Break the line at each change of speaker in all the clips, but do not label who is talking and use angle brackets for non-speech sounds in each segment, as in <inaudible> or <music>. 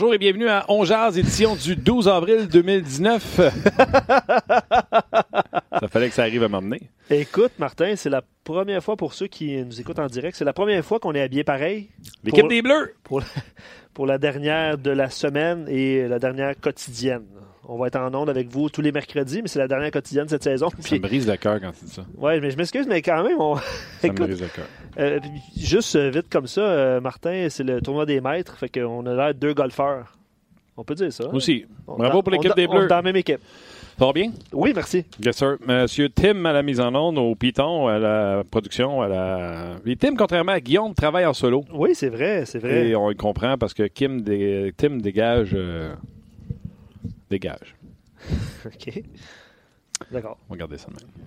Bonjour et bienvenue à On Jazz, édition du 12 avril 2019. ça fallait que ça arrive à m'emmener.
Écoute, Martin, c'est la première fois pour ceux qui nous écoutent en direct, c'est la première fois qu'on est habillé pareil.
L'équipe des Bleus.
Pour, pour la dernière de la semaine et la dernière quotidienne. On va être en onde avec vous tous les mercredis, mais c'est la dernière quotidienne cette saison.
Ça
Puis,
me brise le cœur quand tu dis ça.
ouais, mais je m'excuse, mais quand même, on...
Ça me brise le cœur.
euh, juste euh, vite comme ça, euh, Martin, c'est le tournoi des maîtres, fait qu'on a l'air de deux golfeurs. On peut dire ça. hein?
Aussi.
On
Bravo pour l'équipe des
on est
Bleus.
dans la même équipe.
Ça va bien?
Oui, merci.
Yes, sir. Monsieur Tim à la mise en onde, au Python, à la production, à la. Et Tim, contrairement à Guillaume, travaille en solo.
Oui, c'est vrai, c'est vrai.
Et on le comprend parce que Kim dé- Tim dégage. euh, Dégage. <laughs>
OK. D'accord.
On va garder ça de même.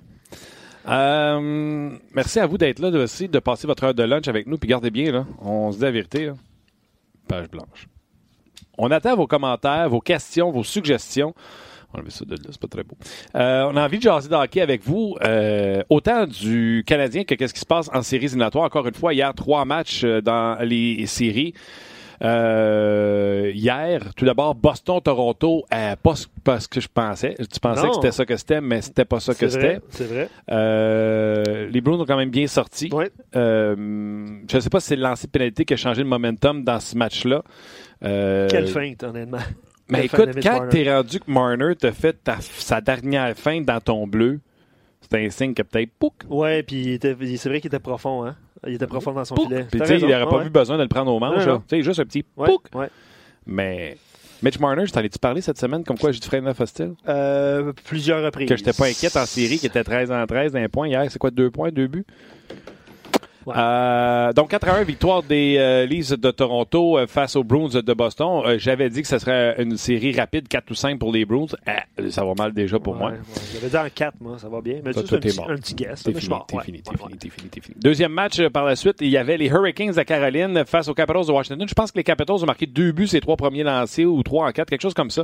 Euh, merci à vous d'être là aussi, de passer votre heure de lunch avec nous. Puis gardez bien, là, on se dit la vérité. là. Page blanche. On attend vos commentaires, vos questions, vos suggestions. On a ça de là, c'est pas très beau. Euh, on a envie de jaser de hockey avec vous, euh, autant du Canadien que qu'est-ce qui se passe en séries éliminatoires. Encore une fois, hier, trois matchs dans les séries. Euh, hier, tout d'abord, Boston-Toronto, euh, pas, ce- pas ce que je pensais. Tu pensais
Non.
que c'était ça que c'était, mais c'était pas ça que c'était.
c'est vrai.
Euh, les Bruins ont quand même bien sorti. Je ne sais pas si c'est le lancer de pénalité qui a changé le momentum dans ce match-là.
Quelle feinte, honnêtement.
Mais
Quelle
écoute, quand t'es rendu que Marner t'a fait ta- sa dernière feinte dans ton bleu, c'est un signe que peut-être pouc,
Ouais, puis c'est vrai qu'il était profond, hein. Il était profond dans son
pouc.
filet.
Puis tu sais, il n'aurait pas
Ouais.
vu besoin de le prendre au manche. Tu sais, juste un petit
Ouais,
pouc.
ouais.
Mais Mitch Marner, je t'en ai-tu parlé cette semaine comme quoi j'ai du frein neuf hostile?
Euh, plusieurs reprises.
Que j'étais pas inquiète en série, qui était 13 en 13 d'un point hier. C'est quoi, deux points, deux buts?
Ouais.
Euh, donc 4 à 1, victoire des euh, Leafs de Toronto euh, face aux Bruins de Boston. Euh, J'avais dit que ce serait une série rapide, 4 ou 5 pour les Bruins. Ah, ça va mal déjà pour
Ouais,
moi.
ouais. J'avais dit en 4, moi, ça va bien. Mais
Toi,
juste un, petit,
mort.
un petit guess.
T'es fini, fini, fini, fini. Deuxième match euh, par la suite, il y avait les Hurricanes de Caroline face aux Capitals de Washington. Je pense que les Capitals ont marqué deux buts ces trois premiers lancés ou trois en quatre, quelque chose comme ça.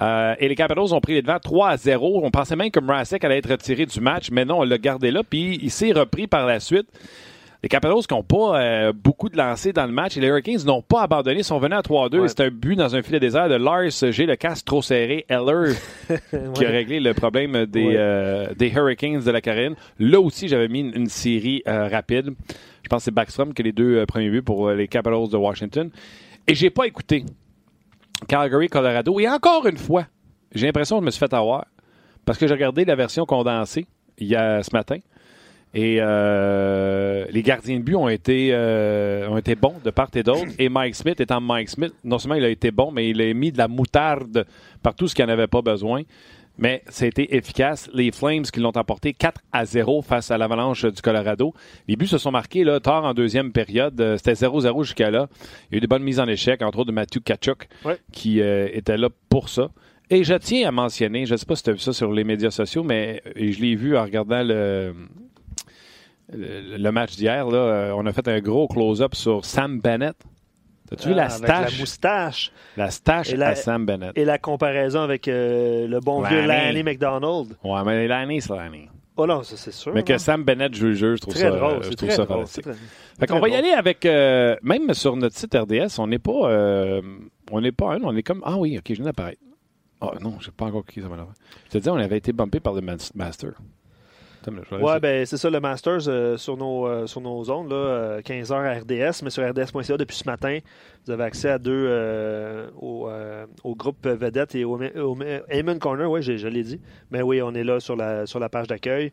Euh, et les Capitals ont pris les devants 3 à 0. On pensait même que Mrazek allait être retiré du match, mais non, on l'a gardé là. Puis il s'est repris par la suite. Les Capitals qui n'ont pas euh, beaucoup de lancers dans le match et les Hurricanes n'ont pas abandonné, sont venus à 3-2.
Ouais.
C'est un but dans un filet désert de Lars G, le casque trop serré. Eller <laughs> qui a réglé le problème des,
Ouais.
euh, des Hurricanes de la Caroline. Là aussi, j'avais mis une, une série euh, rapide. Je pense que c'est Backstrom qui a les deux premiers buts pour les Capitals de Washington. Et j'ai pas écouté Calgary, Colorado. Et encore une fois, j'ai l'impression que je me suis fait avoir parce que j'ai regardé la version condensée a ce matin. Et euh, les gardiens de but ont été, euh, ont été bons de part et d'autre. Et Mike Smith étant Mike Smith, non seulement il a été bon, mais il a mis de la moutarde partout ce qu'il n'en avait pas besoin. Mais c'était efficace. Les Flames qui l'ont emporté 4 à 0 face à l'Avalanche du Colorado. Les buts se sont marqués là, tard en deuxième période. Euh, C'était 0-0 jusqu'à là. Il y a eu de bonnes mises en échec, entre autres de Matthew Kachuk,
Ouais.
qui euh, était là pour ça. Et je tiens à mentionner, je ne sais pas si tu as vu ça sur les médias sociaux, mais euh, je l'ai vu en regardant le, le, le match d'hier. là. On a fait un gros close-up sur Sam Bennett. As-tu vu
Ah,
la stache?
la moustache
La stache
Et la-
à Sam Bennett.
et la comparaison avec euh, le bon vieux
Lanny.
Lanny McDonald.
Ouais, mais l'année, c'est l'année.
Oh non, ça c'est sûr.
Mais que
hein.
Sam Bennett joue le jeu, je trouve
très
ça,
drôle.
je trouve
très
ça
drôle.
fantastique.
très-
Fait qu'on va y aller avec, euh, même sur notre site RDS, on n'est pas, euh, on n'est pas un, on est comme, ah oui, ok, je viens d'apparaître. Ah non, j'ai pas encore cliqué sur ma Je te dis, on avait été bumpé par le mas- Master. Attends, là, je vais
Ouais, ben c'est ça, le Masters euh, sur, nos, euh, sur nos zones, là, euh, 15h à RDS, mais sur RDS.ca depuis ce matin, vous avez accès à deux euh, au, au groupe Vedette et au, au Amen Corner, oui, je, je l'ai dit. Mais oui, on est là sur la, sur la page d'accueil.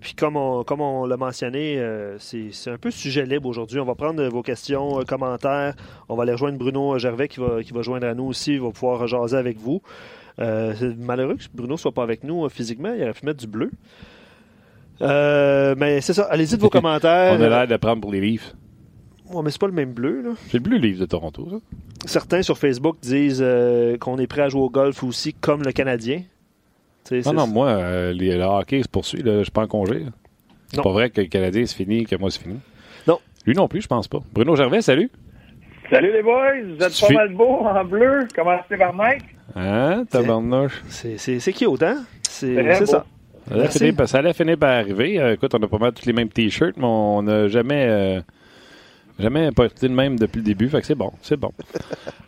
Puis comme on, comme on l'a mentionné, c'est c'est un peu sujet libre aujourd'hui. On va prendre vos questions, commentaires. On va aller rejoindre Bruno Gervais qui va, qui va joindre à nous aussi. Il va pouvoir jaser avec vous. C'est malheureux que Bruno ne soit pas avec nous physiquement. Il aurait pu mettre du bleu. Euh, mais c'est ça. Allez-y de vos <laughs> commentaires.
on a l'air de prendre pour les Leafs.
Ouais, mais c'est pas le même bleu. Là.
C'est le bleu Leafs de Toronto, ça.
Certains sur Facebook disent euh, qu'on est prêt à jouer au golf aussi, comme le Canadien. Tu sais,
Non, non, moi, euh, les- le hockey se poursuit, là, je suis pas en congé. C'est pas vrai que le Canadien, c'est fini, que moi, c'est fini.
Non.
Lui non plus, je pense pas. Bruno Gervais, salut.
Salut les boys, vous êtes
Tu
pas mal beaux en bleu. Commencez par Mike?
Hein, tabarnouche?
c'est, c'est, c'est cute, hein? C'est,
beau.
ça.
Ça allait, finir, par- ça allait finir par arriver. Euh, écoute, on a pas mal tous les mêmes t-shirts, mais on n'a jamais, euh, Jamais pas été le même depuis le début, fait que c'est bon, c'est bon. <laughs>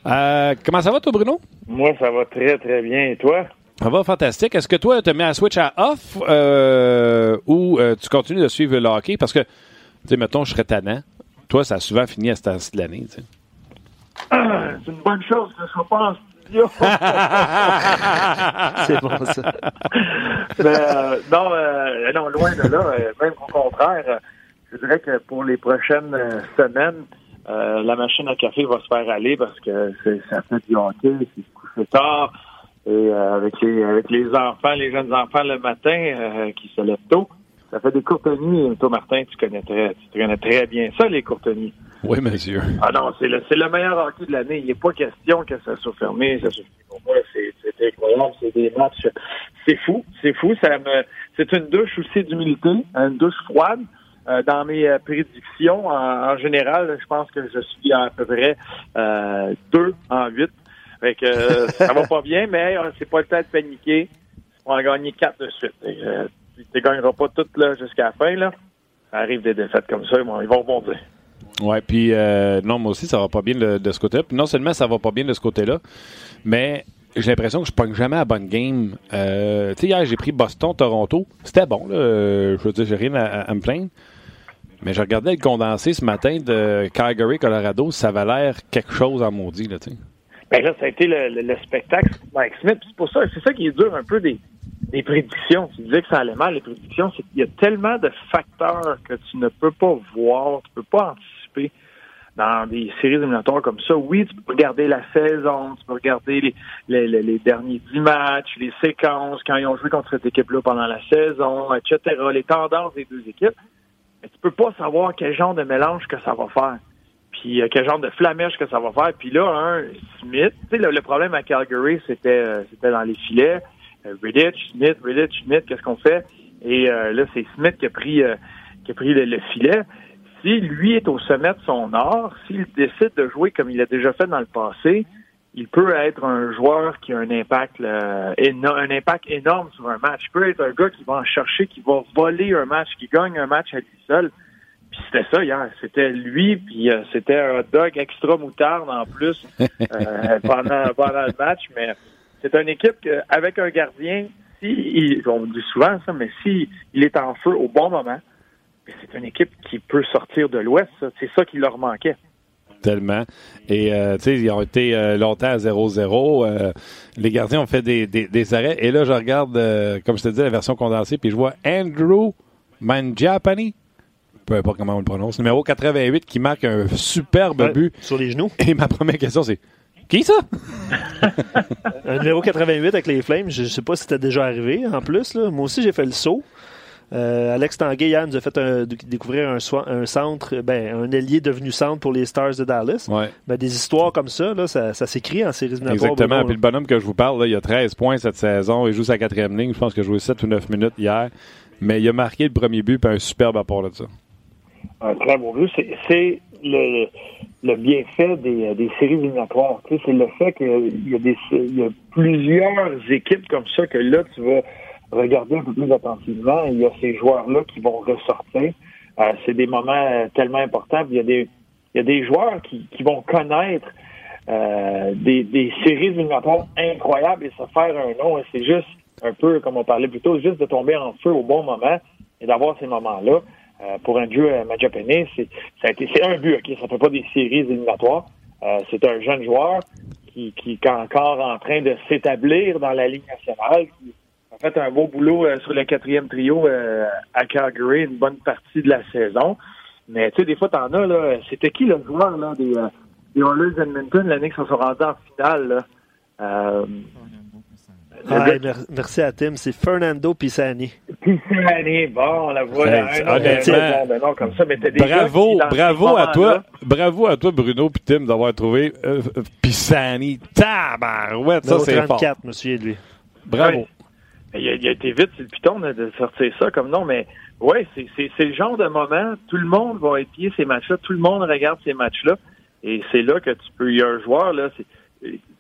Euh, comment ça va, toi, Bruno?
Moi, ça va très, très bien. Et toi?
Ça va fantastique. Est-ce que toi, tu mets à switch à off euh, ou euh, tu continues de suivre le hockey? Parce que, tu sais, mettons, je serais tannant. Toi, ça a souvent fini à cette l'année. Tu sais.
Ah, c'est une bonne chose que je sois <laughs>
C'est bon, ça.
Mais, euh, non, euh, non, loin de là. euh, même au contraire, je dirais que pour les prochaines semaines, euh, la machine à café va se faire aller parce que c'est, ça fait du hockey, c'est se coucher tard. Et avec les avec les enfants, les jeunes enfants le matin qui se lèvent tôt, ça fait des courtes nuits. Toi, Martin, tu connais très, tu connais très bien ça, les courtes nuits.
Oui, monsieur.
Ah non, c'est le, c'est le meilleur hockey de l'année. Il n'est pas question que ça soit fermé. Ça soit... Pour moi, c'est, c'est incroyable. C'est des matchs. C'est fou. C'est fou. Ça me, c'est une douche aussi d'humilité, une douche froide. Euh, dans mes euh, prédictions, en, en général, je pense que je suis à, peu près euh, deux en huit. Fait que euh, ça va <laughs> pas bien, mais euh, c'est pas le temps de paniquer. On va gagner quatre de suite. Euh, tu ne gagneras pas toutes là, jusqu'à la fin. Là. Ça arrive des défaites comme ça, ils vont, rebondir.
Ouais, puis euh, non, moi aussi, ça va pas bien de, ce côté-là. Puis non seulement ça va pas bien de ce côté-là, mais j'ai l'impression que je pogne jamais à bonne game. Euh, tu sais, hier, j'ai pris Boston-Toronto. C'était bon, là. Euh, Je veux dire, j'ai rien à, à me plaindre. Mais je regardais le condensé ce matin de Calgary, Colorado. Ça avait l'air quelque chose en maudit, là, tu sais.
Ben là, ça a été le, le- le spectacle Mike Smith. C'est pour ça, c'est ça qui est dur un peu des, des prédictions. Tu disais que ça allait mal, les prédictions, c'est qu'il y a tellement de facteurs que tu ne peux pas voir, tu peux pas anticiper dans des séries éliminatoires comme ça. Oui, tu peux regarder la saison, tu peux regarder les, les, les- les derniers dix matchs, les séquences, quand ils ont joué contre cette équipe-là pendant la saison, etc., les tendances des deux équipes. Mais tu peux pas savoir quel genre de mélange que ça va faire puis euh, quel genre de flamèche que ça va faire. Puis là, un Smith, tu sais, le, problème à Calgary, c'était euh, c'était dans les filets. Euh, Smith, Riddich, Smith, qu'est-ce qu'on fait? Et euh, là, c'est Smith qui a pris euh, qui a pris le, le filet. Si lui est au sommet de son art, s'il décide de jouer comme il a déjà fait dans le passé, il peut être un joueur qui a un impact là, éno- un impact énorme sur un match. Il peut être un gars qui va en chercher, qui va voler un match, qui gagne un match à lui seul. Puis c'était ça hier. C'était lui, puis euh, c'était un hot dog extra moutarde en plus <laughs> euh, pendant, pendant le match. Mais c'est une équipe que, avec un gardien, si il- on dit souvent ça, mais si il est en feu au bon moment, c'est une équipe qui peut sortir de l'Ouest. C'est ça qui leur manquait.
Tellement. Et, euh, tu sais, ils ont été euh, longtemps à 0-0. Euh, les gardiens ont fait des, des, des arrêts. Et là, je regarde, comme je te dis, la version condensée, puis je vois Andrew Mangiapane, peu importe comment on le prononce, numéro 88, qui marque un superbe
Ouais,
but.
Sur les genoux.
Et ma première question, c'est qui ça? <laughs>
Un numéro 88 avec les Flames, je ne sais pas si c'était déjà arrivé en plus. Là. Moi aussi, j'ai fait le saut. Euh, Alex Tanguay, hier, nous a fait un- découvrir un, centre, ben, un ailier devenu centre pour les Stars de Dallas.
Ouais.
Ben, des histoires comme ça, là, ça, ça s'écrit en séries éliminatoires.
Exactement.
Bruno,
Puis le bonhomme que je vous parle, là, il a 13 points cette saison. Il joue sa quatrième ligne. Je pense qu'il a joué 7 ou 9 minutes hier. Mais il a marqué le premier but puis un superbe apport de ça.
Un très beau but. C'est- le, bienfait des, des séries éliminatoires. Tu c'est le fait qu'il y, a plusieurs équipes comme ça que là, tu vas regarder un peu plus attentivement. Il y a ces joueurs-là qui vont ressortir. Euh, c'est des moments euh, tellement importants. Il y a des, joueurs qui, vont connaître euh, des, des séries éliminatoires incroyables et se faire un nom. C'est juste un peu, comme on parlait plus tôt, juste de tomber en feu au bon moment et d'avoir ces moments-là. Euh, pour un jeu à Majapane, c'est ça a été c'est un but, ok, ça fait pas des séries éliminatoires. Euh, c'est un jeune joueur qui, qui est encore en train de s'établir dans la Ligue nationale, qui a fait un beau boulot euh, sur le quatrième trio euh, à Calgary une bonne partie de la saison. Mais tu sais, des fois, t'en as, là. C'était qui le joueur là, des, euh, des Oilers Edmonton l'année qu'ils se sont rendus en finale? Là? Euh,
mer- merci à Tim. C'est Fernando Pisani.
Pisani, bon, la voilà. Un autre
honnêtement,
comme ça, mais des
Bravo, bravo à toi. Bravo à toi, Bruno puis Tim, d'avoir trouvé euh, Pisani. Tabarouette, ça c'est fort.
34, monsieur, lui.
Bravo.
Ouais. Il a, il a été vite sur le piton de sortir ça comme nom, mais ouais, c'est c'est- c'est le genre de moment, tout le monde va épier ces matchs-là, tout le monde regarde ces matchs-là, et c'est là que tu peux, il y a un joueur, là, c'est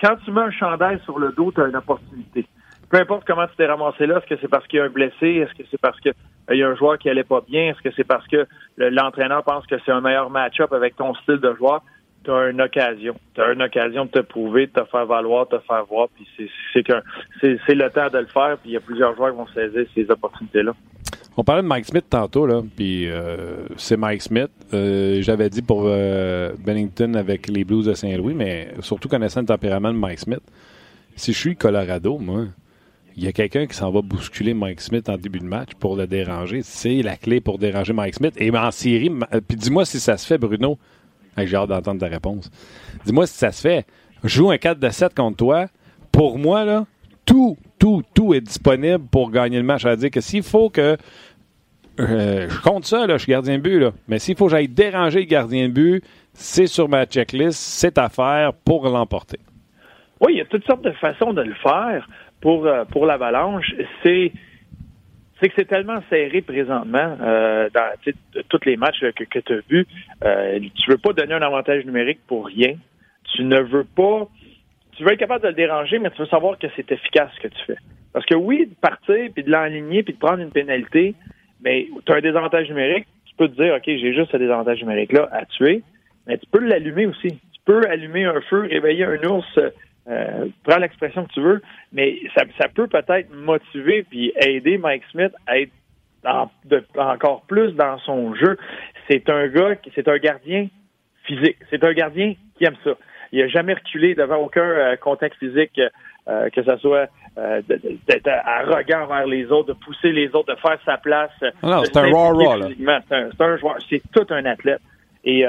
quand tu mets un chandail sur le dos, tu as une opportunité. Peu importe comment tu t'es ramassé là, est-ce que c'est parce qu'il y a un blessé, est-ce que c'est parce que il y a un joueur qui allait pas bien? Est-ce que c'est parce que l'entraîneur pense que c'est un meilleur match-up avec ton style de joueur? Tu as une occasion. Tu as une occasion de te prouver, de te faire valoir, de te faire voir. Puis c'est c'est le temps de le faire. Puis il y a plusieurs joueurs qui vont saisir ces opportunités-là.
On parlait de Mike Smith tantôt, là, puis euh, c'est Mike Smith. Euh, j'avais dit pour euh, Bennington avec les Blues de Saint-Louis, mais surtout connaissant le tempérament de Mike Smith, si je suis Colorado, moi, il y a quelqu'un qui s'en va bousculer Mike Smith en début de match pour le déranger. C'est la clé pour déranger Mike Smith. Et en série, puis dis-moi si ça se fait, Bruno. J'ai hâte d'entendre ta réponse. Dis-moi si ça se fait. Joue un 4 de 7 contre toi. Pour moi, là, tout, tout, tout est disponible pour gagner le match. Ça veut dire que s'il faut que. Euh, je compte ça, là, je suis gardien de but. Mais s'il faut que j'aille déranger le gardien de but, c'est sur ma checklist, c'est à faire pour l'emporter.
Oui, il y a toutes sortes de façons de le faire pour, euh, pour l'avalanche. C'est c'est que c'est tellement serré présentement euh, dans tous les matchs que, que tu as vus. Euh, tu veux pas donner un avantage numérique pour rien. Tu ne veux pas tu veux être capable de le déranger, mais tu veux savoir que c'est efficace ce que tu fais. Parce que oui, de partir, puis de l'enligner, puis de prendre une pénalité, mais tu as un désavantage numérique, tu peux te dire, OK, j'ai juste ce désavantage numérique-là à tuer, mais tu peux l'allumer aussi. Tu peux allumer un feu, réveiller un ours, euh, prends l'expression que tu veux, mais ça, ça peut peut-être motiver puis aider Mike Smith à être encore plus dans son jeu. C'est un gars, c'est un gardien physique. C'est un gardien qui aime ça il n'a jamais reculé devant aucun euh, contexte physique, euh, que ce soit euh, d'être arrogant vers les autres, de pousser les autres, de faire sa place.
Ah c'est un raw raw.
C'est un, joueur, c'est tout un athlète. Et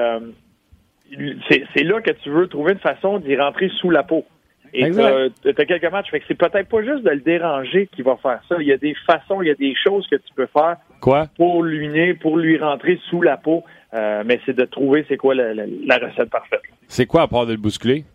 c'est là que tu veux trouver une façon d'y rentrer sous la peau. Et tu as, quelques matchs. Fait que c'est peut-être pas juste de le déranger qui va faire ça. Il y a des façons, il y a des choses que tu peux faire
Quoi?
pour lui pour lui rentrer sous la peau. mais c'est de trouver c'est quoi la, recette parfaite.
C'est quoi à part de le bousculer?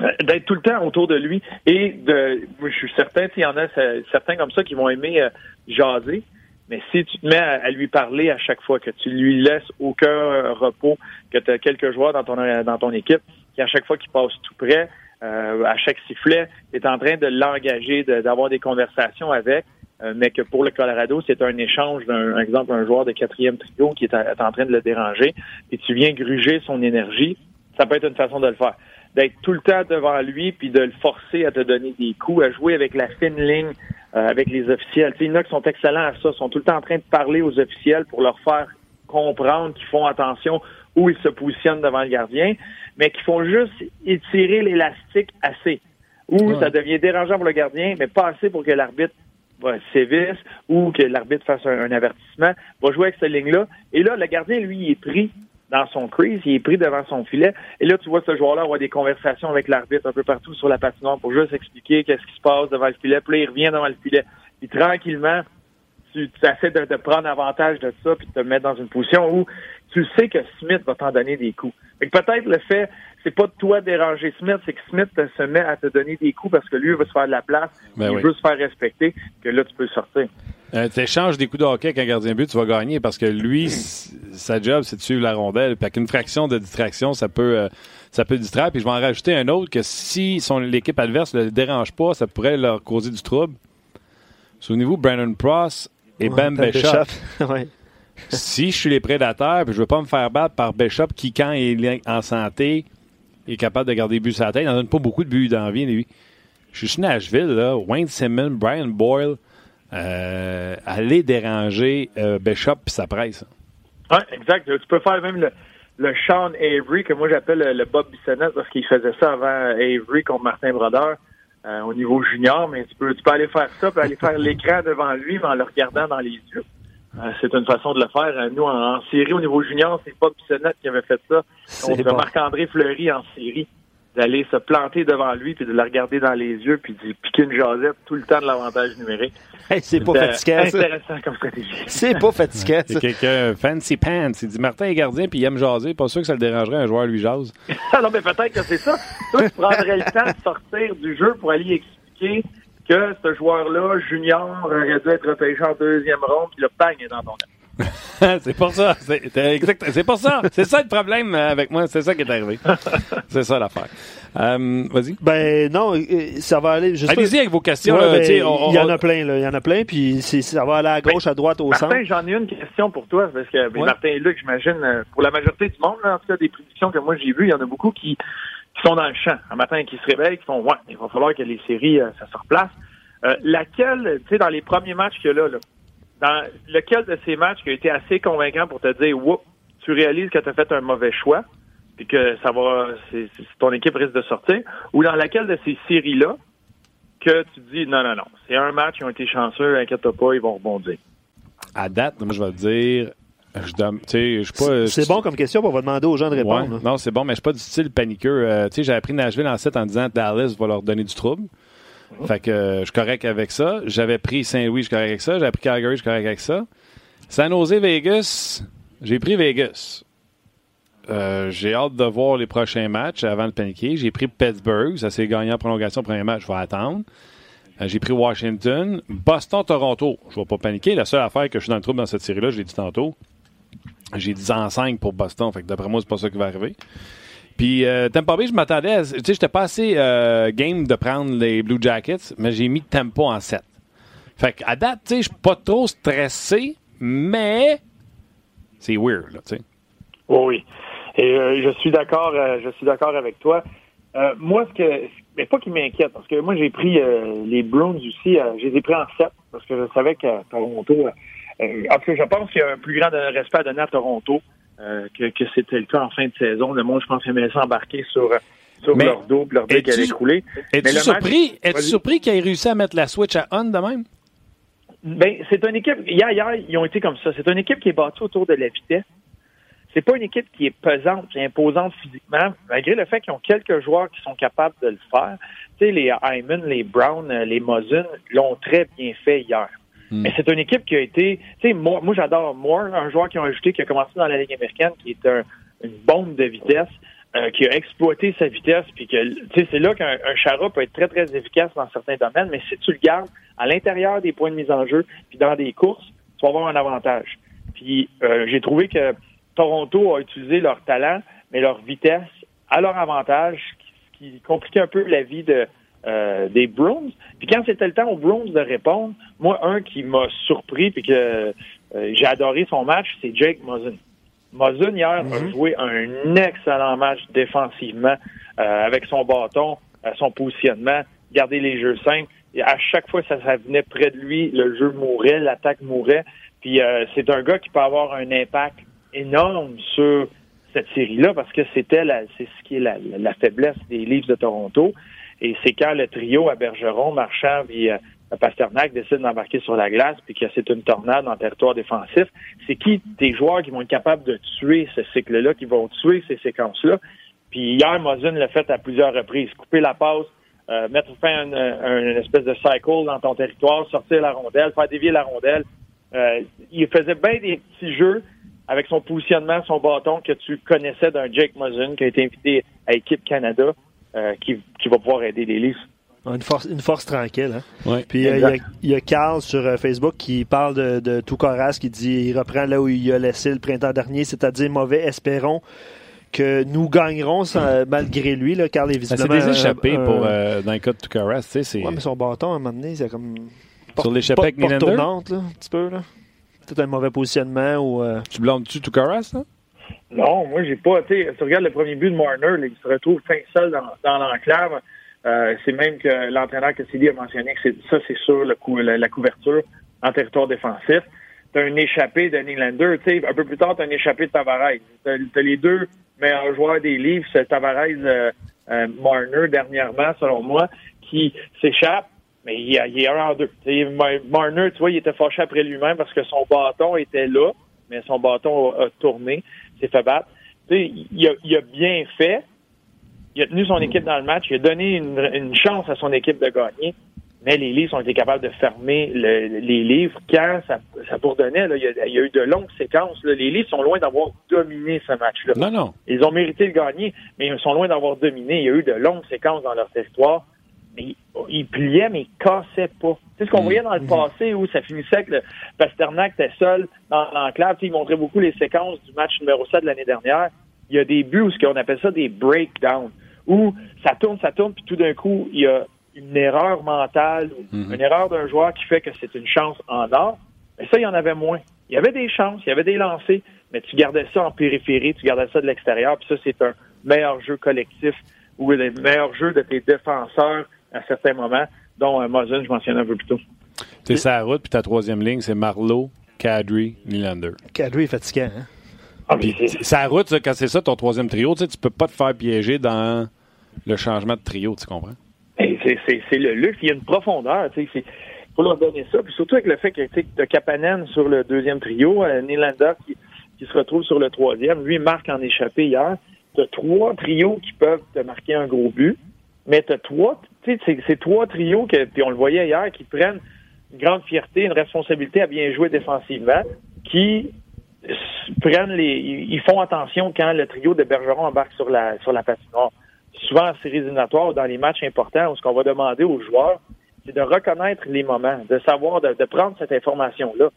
Euh, d'être tout le temps autour de lui et de je suis certain qu'il y en a certains comme ça qui vont aimer euh, jaser mais si tu te mets à, lui parler à chaque fois que tu lui laisses aucun euh, repos que tu as quelques joueurs dans ton dans ton équipe qui à chaque fois qu'ils passent tout près à chaque sifflet tu es en train de l'engager d'avoir des conversations avec mais que pour le Colorado, c'est un échange d'un exemple un joueur de quatrième trio qui est, est en train de le déranger, et tu viens gruger son énergie, ça peut être une façon de le faire. D'être tout le temps devant lui, puis de le forcer à te donner des coups, à jouer avec la fine ligne euh, avec les officiels. il y en a qui sont excellents à ça, sont tout le temps en train de parler aux officiels pour leur faire comprendre qu'ils font attention où ils se positionnent devant le gardien, mais qu'ils font juste étirer l'élastique assez. Où ça devient dérangeant pour le gardien, mais pas assez pour que l'arbitre sévisse ou que l'arbitre fasse un, un, avertissement, va jouer avec cette ligne-là. Et là, le gardien, lui, il est pris dans son crease, il est pris devant son filet. Et là, tu vois ce joueur-là avoir des conversations avec l'arbitre un peu partout sur la patinoire pour juste expliquer qu'est-ce qui se passe devant le filet. Puis là, il revient devant le filet. Puis tranquillement, tu, tu essaies de, prendre avantage de ça puis de te mettre dans une position où tu sais que Smith va t'en donner des coups. peut-être le fait, c'est pas de toi déranger Smith, c'est que Smith se met à te donner des coups parce que lui il veut se faire de la place, ben il veut se faire respecter, que là tu peux sortir.
Euh, tu échanges des coups de hockey avec un gardien de but, tu vas gagner parce que lui, sa job, c'est de suivre la rondelle. Puis avec une fraction de distraction, ça peut, euh, ça peut distraire. Puis je vais en rajouter un autre que si l'équipe adverse ne le dérange pas, ça pourrait leur causer du trouble. Souvenez-vous, Brandon Pross et Ben Bishop. <laughs> si je suis les prédateurs, puis je veux pas me faire battre par Bishop, qui, quand il est en santé, est capable de garder buts sur la tête. Il n'en donne pas beaucoup de buts d'envie, lui. Je suis Nashville. Wayne Simmons, Brian Boyle euh, aller déranger euh, Bishop et sa presse.
Exact. Tu peux faire même le, Sean Avery, que moi j'appelle le, Bob Bissonnette, parce qu'il faisait ça avant Avery contre Martin Brodeur euh, au niveau junior, mais tu peux, tu peux aller faire ça, puis aller faire l'écran devant lui, en le regardant dans les yeux. C'est une façon de le faire. Nous, en, série au niveau junior, c'est Bob Bissonnette qui avait fait ça. On Marc-André Fleury en série d'aller se planter devant lui puis de le regarder dans les yeux puis de piquer une jasette tout le temps de l'avantage numérique. <laughs>
c'est pas fatigant,
ça. intéressant comme stratégie. <laughs>
C'est pas fatigant,
C'est quelqu'un fancy pants. Il dit Martin est gardien puis il aime jaser. Pas sûr que ça le dérangerait un joueur lui jase.
Ah <laughs> non, mais peut-être que c'est ça. Toi, tu prendrais le temps de sortir du jeu pour aller expliquer que ce joueur-là, junior, aurait dû être repêché en deuxième ronde puis le bang est dans ton <laughs>
c'est pour ça. C'est exact. C'est pour ça. C'est ça le problème avec moi. C'est ça qui est arrivé. <laughs> c'est ça l'affaire. Euh, Vas-y.
Ben non, euh, ça va aller.
Allez-y avec vos questions.
Ouais, ben, il
on-
y en a plein, là. Il y en a plein, puis c'est- ça va aller à gauche, à droite, au centre.
Martin, j'en ai une question pour toi, parce que ben,
Ouais.
Martin et Luc, j'imagine, euh, pour la majorité du monde, là, en tout cas des prédictions que moi j'ai vues, il y en a beaucoup qui, qui sont dans le champ. Un matin, qui se réveillent, qui font Ouais, il va falloir que les séries, euh, ça se replace. Euh, laquelle, tu sais, dans les premiers matchs qu'il y a là, là, dans lequel de ces matchs qui a été assez convaincant pour te dire Whoop, tu réalises que tu as fait un mauvais choix, puis que ça va, c'est, c'est- ton équipe risque de sortir, ou dans laquelle de ces séries-là que tu dis non, non, non, c'est un match, ils ont été chanceux, inquiète pas, ils vont rebondir?
À date, moi, je vais te dire. Je.
C'est bon comme question, on va demander aux gens de répondre.
non, c'est bon, mais je suis pas du style paniqueux. Euh, tu sais, j'ai appris Nashville en 7 en disant Dallas va leur donner du trouble. Fait que euh, je suis correct avec ça. J'avais pris Saint-Louis, je suis correct avec ça. J'ai pris Calgary, je suis correct avec ça. San Jose, Vegas, j'ai pris Vegas. Euh, j'ai hâte de voir les prochains matchs avant de paniquer. J'ai pris Pittsburgh, ça s'est gagné en prolongation premier match, je vais attendre. J'ai pris Washington. Boston, Toronto, je vais pas paniquer. La seule affaire que je suis dans le trouble dans cette série-là, je l'ai dit tantôt, j'ai 10 en 5 pour Boston. Fait que d'après moi, c'est pas ça qui va arriver. Puis euh, Tampa Bay, je m'attendais à. Tu sais, j'étais pas assez euh, game de prendre les Blue Jackets, mais j'ai mis Tempo en 7. Fait qu'à date, tu sais, je suis pas trop stressé, mais c'est weird, là, tu sais.
Oui, oui. Et euh, je suis d'accord, euh, je suis d'accord avec toi. Euh, moi, ce que, mais pas qui m'inquiète, parce que moi j'ai pris les Browns aussi, je les ai pris en 7 parce que je savais que Toronto, en tout cas, je pense qu'il y a un plus grand respect à donner à Toronto euh, que, que c'était le cas en fin de saison. Le monde, je pense, aimait s'embarquer sur euh, sur
Mais
leur dos, leur qu'elle allait couler.
Es-tu surpris,
match-
surpris qu'ils aient réussi à mettre la switch à on de même?
Ben, c'est une équipe. Hier, hier, ils ont été comme ça. C'est une équipe qui est bâtie autour de la vitesse. C'est pas une équipe qui est pesante et imposante physiquement, malgré le fait qu'ils ont quelques joueurs qui sont capables de le faire. Tu sais, les Hyman, les Brown, euh, les Mosin l'ont très bien fait hier. Mais c'est une équipe qui a été, tu sais, moi, moi j'adore Moore, un joueur qui ont ajouté, qui a commencé dans la Ligue américaine, qui est un- une bombe de vitesse, euh, qui a exploité sa vitesse, puis que, c'est là qu'un un Chara peut être très, très efficace dans certains domaines, mais si tu le gardes à l'intérieur des points de mise en jeu, puis dans des courses, tu vas avoir un avantage. Puis euh, j'ai trouvé que Toronto a utilisé leur talent, mais leur vitesse à leur avantage, ce qui, qui compliquait un peu la vie de, euh, des Bruins. Puis quand c'était le temps aux Bruins de répondre, moi, un qui m'a surpris puis que euh, j'ai adoré son match, c'est Jake Muzzin. Muzzin, hier, a joué un excellent match défensivement euh, avec son bâton, euh, son positionnement, garder les jeux simples. Et à chaque fois que ça, ça venait près de lui, le jeu mourait, l'attaque mourait. Puis euh, c'est un gars qui peut avoir un impact énorme sur cette série-là parce que c'était c'est ce qui est la, la- la faiblesse des Leafs de Toronto. Et c'est quand le trio à Bergeron, Marchand et euh, Pasternak décide d'embarquer sur la glace puis que c'est une tornade en territoire défensif. C'est qui des joueurs qui vont être capables de tuer ce cycle-là, qui vont tuer ces séquences-là? Puis hier, Mozin l'a fait à plusieurs reprises. Couper la passe, euh, mettre fin à une, une espèce de cycle dans ton territoire, sortir la rondelle, faire dévier la rondelle. Euh, il faisait bien des petits jeux avec son positionnement, son bâton que tu connaissais d'un Jake Muzzin qui a été invité à Équipe Canada, euh, qui, qui va pouvoir aider les Leafs.
Une force, une force tranquille. Hein?
Ouais.
Puis euh, il y a- Carl sur euh, Facebook qui parle de, de Toukaras, qui dit il reprend là où il a laissé le printemps dernier, c'est-à-dire mauvais. Espérons que nous gagnerons sans- malgré lui. Là, Carl est visiblement.
des échappés
un-
pour, euh, dans le cas de Tucaras, tu sais, c'est
Ouais, mais son bâton, à un moment donné, c'est comme.
sur l'échappée avec Nylander?
tournante, là, un petit peu. là. Peut-être un mauvais positionnement ou. euh,
Tu blâmes-tu Tucaras, là?
Non, moi, j'ai pas. Tu regardes le premier but de Marner, il se retrouve fin seul dans, dans l'enclave. Euh, c'est même que l'entraîneur Célie a mentionné que ça, c'est sur le cou- la, la couverture en territoire défensif. T'as un échappé de Nylander. Un peu plus tard, t'as un échappé de Tavares. T'as, t'as les deux meilleurs joueurs des livres, c'est Tavares, euh, euh, Marner, dernièrement, selon moi, qui s'échappent. Mais il y a, il a un en deux. Tu sais, Mar- Marner, tu vois, il était fâché après lui-même parce que son bâton était là, mais son bâton a tourné, s'est fait battre. Il a, il a bien fait. Il a tenu son équipe dans le match. Il a donné une, une chance à son équipe de gagner. Mais les Leafs ont été capables de fermer le- les livres quand ça, ça bourdonnait. Là, il, y a, il y a eu de longues séquences. là. Les Leafs sont loin d'avoir dominé ce match-là.
Non, non.
Ils ont mérité de gagner, mais ils sont loin d'avoir dominé. Il y a eu de longues séquences dans leur territoire. Mais il, pliait, mais il cassait pas. Tu sais ce qu'on mm. voyait dans le passé où ça finissait avec le Pasternak était seul dans l'enclave. Il montrait beaucoup les séquences du match numéro 7 de l'année dernière. Il y a des buts où on appelle ça des breakdowns, où ça tourne, ça tourne, puis tout d'un coup, il y a une erreur mentale mm-hmm. une erreur d'un joueur qui fait que c'est une chance en or. Mais ça, il y en avait moins. Il y avait des chances, il y avait des lancers, mais tu gardais ça en périphérie, tu gardais ça de l'extérieur, puis ça, c'est un meilleur jeu collectif ou le meilleur jeu de tes défenseurs à certains moments, dont euh, je mentionnais un peu plus tôt.
Tu sa route, puis ta troisième ligne, c'est Marlowe, Kadri, Nylander.
Kadri est fatiguant, hein?
Ah, sa route, quand c'est ça ton troisième trio, tu ne peux pas te faire piéger dans le changement de trio, tu comprends?
C'est le luxe, il y a une profondeur, tu sais, faut leur donner ça, puis surtout avec le fait que tu as Kapanen sur le deuxième trio, euh, Nylander qui, qui se retrouve sur le troisième, lui marque en échappé hier, tu as trois trios qui peuvent te marquer un gros but, mais tu as trois, tu sais, c'est trois trios, que, puis on le voyait hier, qui prennent une grande fierté, une responsabilité à bien jouer défensivement, qui prennent les, ils font attention quand le trio de Bergeron embarque sur la, sur la patinoire. Souvent en séries éliminatoires ou dans les matchs importants, où ce qu'on va demander aux joueurs, c'est de reconnaître les moments, de savoir, de, prendre cette information-là.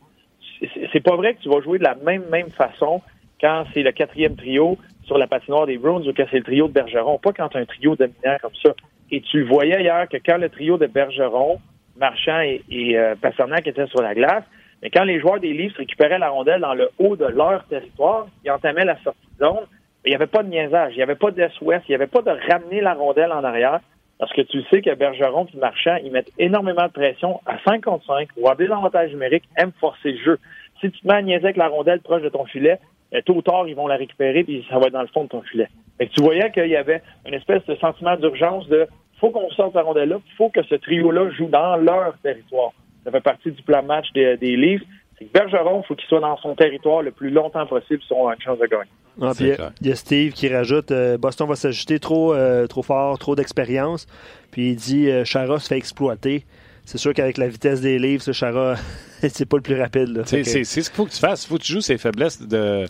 C'est pas vrai que tu vas jouer de la même, même façon quand c'est le quatrième trio sur la patinoire des Bruins ou que c'est le trio de Bergeron, pas quand as un trio dominant comme ça. Et tu voyais hier que quand le trio de Bergeron, Marchand et, et euh, Pasternak étaient sur la glace, mais quand les joueurs des Leafs récupéraient la rondelle dans le haut de leur territoire, ils entamaient la sortie de zone, il n'y avait pas de niaisage, il n'y avait pas d'est-ouest, il n'y avait pas de ramener la rondelle en arrière, parce que tu sais que Bergeron et Marchand, ils mettent énormément de pression à 5 contre 5 ou à des avantages numériques, aiment forcer le jeu. Si tu te mets à niaiser avec la rondelle proche de ton filet, euh, tôt ou tard, ils vont la récupérer puis ça va être dans le fond de ton filet. Fait tu voyais qu'il y avait une espèce de sentiment d'urgence de faut qu'on sorte la rondelle-là, faut que ce trio-là joue dans leur territoire. Ça fait partie du plan match des, des livres. C'est que Bergeron, il faut qu'il soit dans son territoire le plus longtemps possible si on a une chance de gagner.
Ah, il y, a Steve qui rajoute euh, Boston va s'ajouter trop, euh, trop fort, trop d'expérience. Puis il dit Chara se fait exploiter c'est sûr qu'avec la vitesse des livres, ce Chara, <laughs> c'est pas le plus rapide.
C'est ce qu'il faut que tu fasses. Il faut que tu joues ses faiblesses de,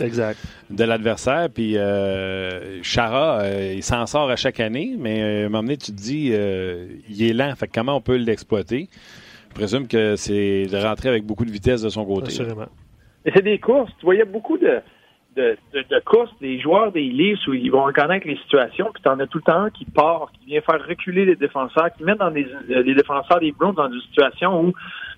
de l'adversaire. Puis euh, Chara, euh, il s'en sort à chaque année, mais euh, à un moment donné, tu te dis, euh, il est lent. Fait comment on peut l'exploiter? Je présume que c'est de rentrer avec beaucoup de vitesse de son côté.
Assurément.
Mais c'est des courses. Tu voyais beaucoup de de, de, course des joueurs des livres où ils vont reconnaître les situations, puis t'en as tout le temps un qui part, qui vient faire reculer les défenseurs, qui met dans des, euh, les défenseurs des Browns dans une situation où,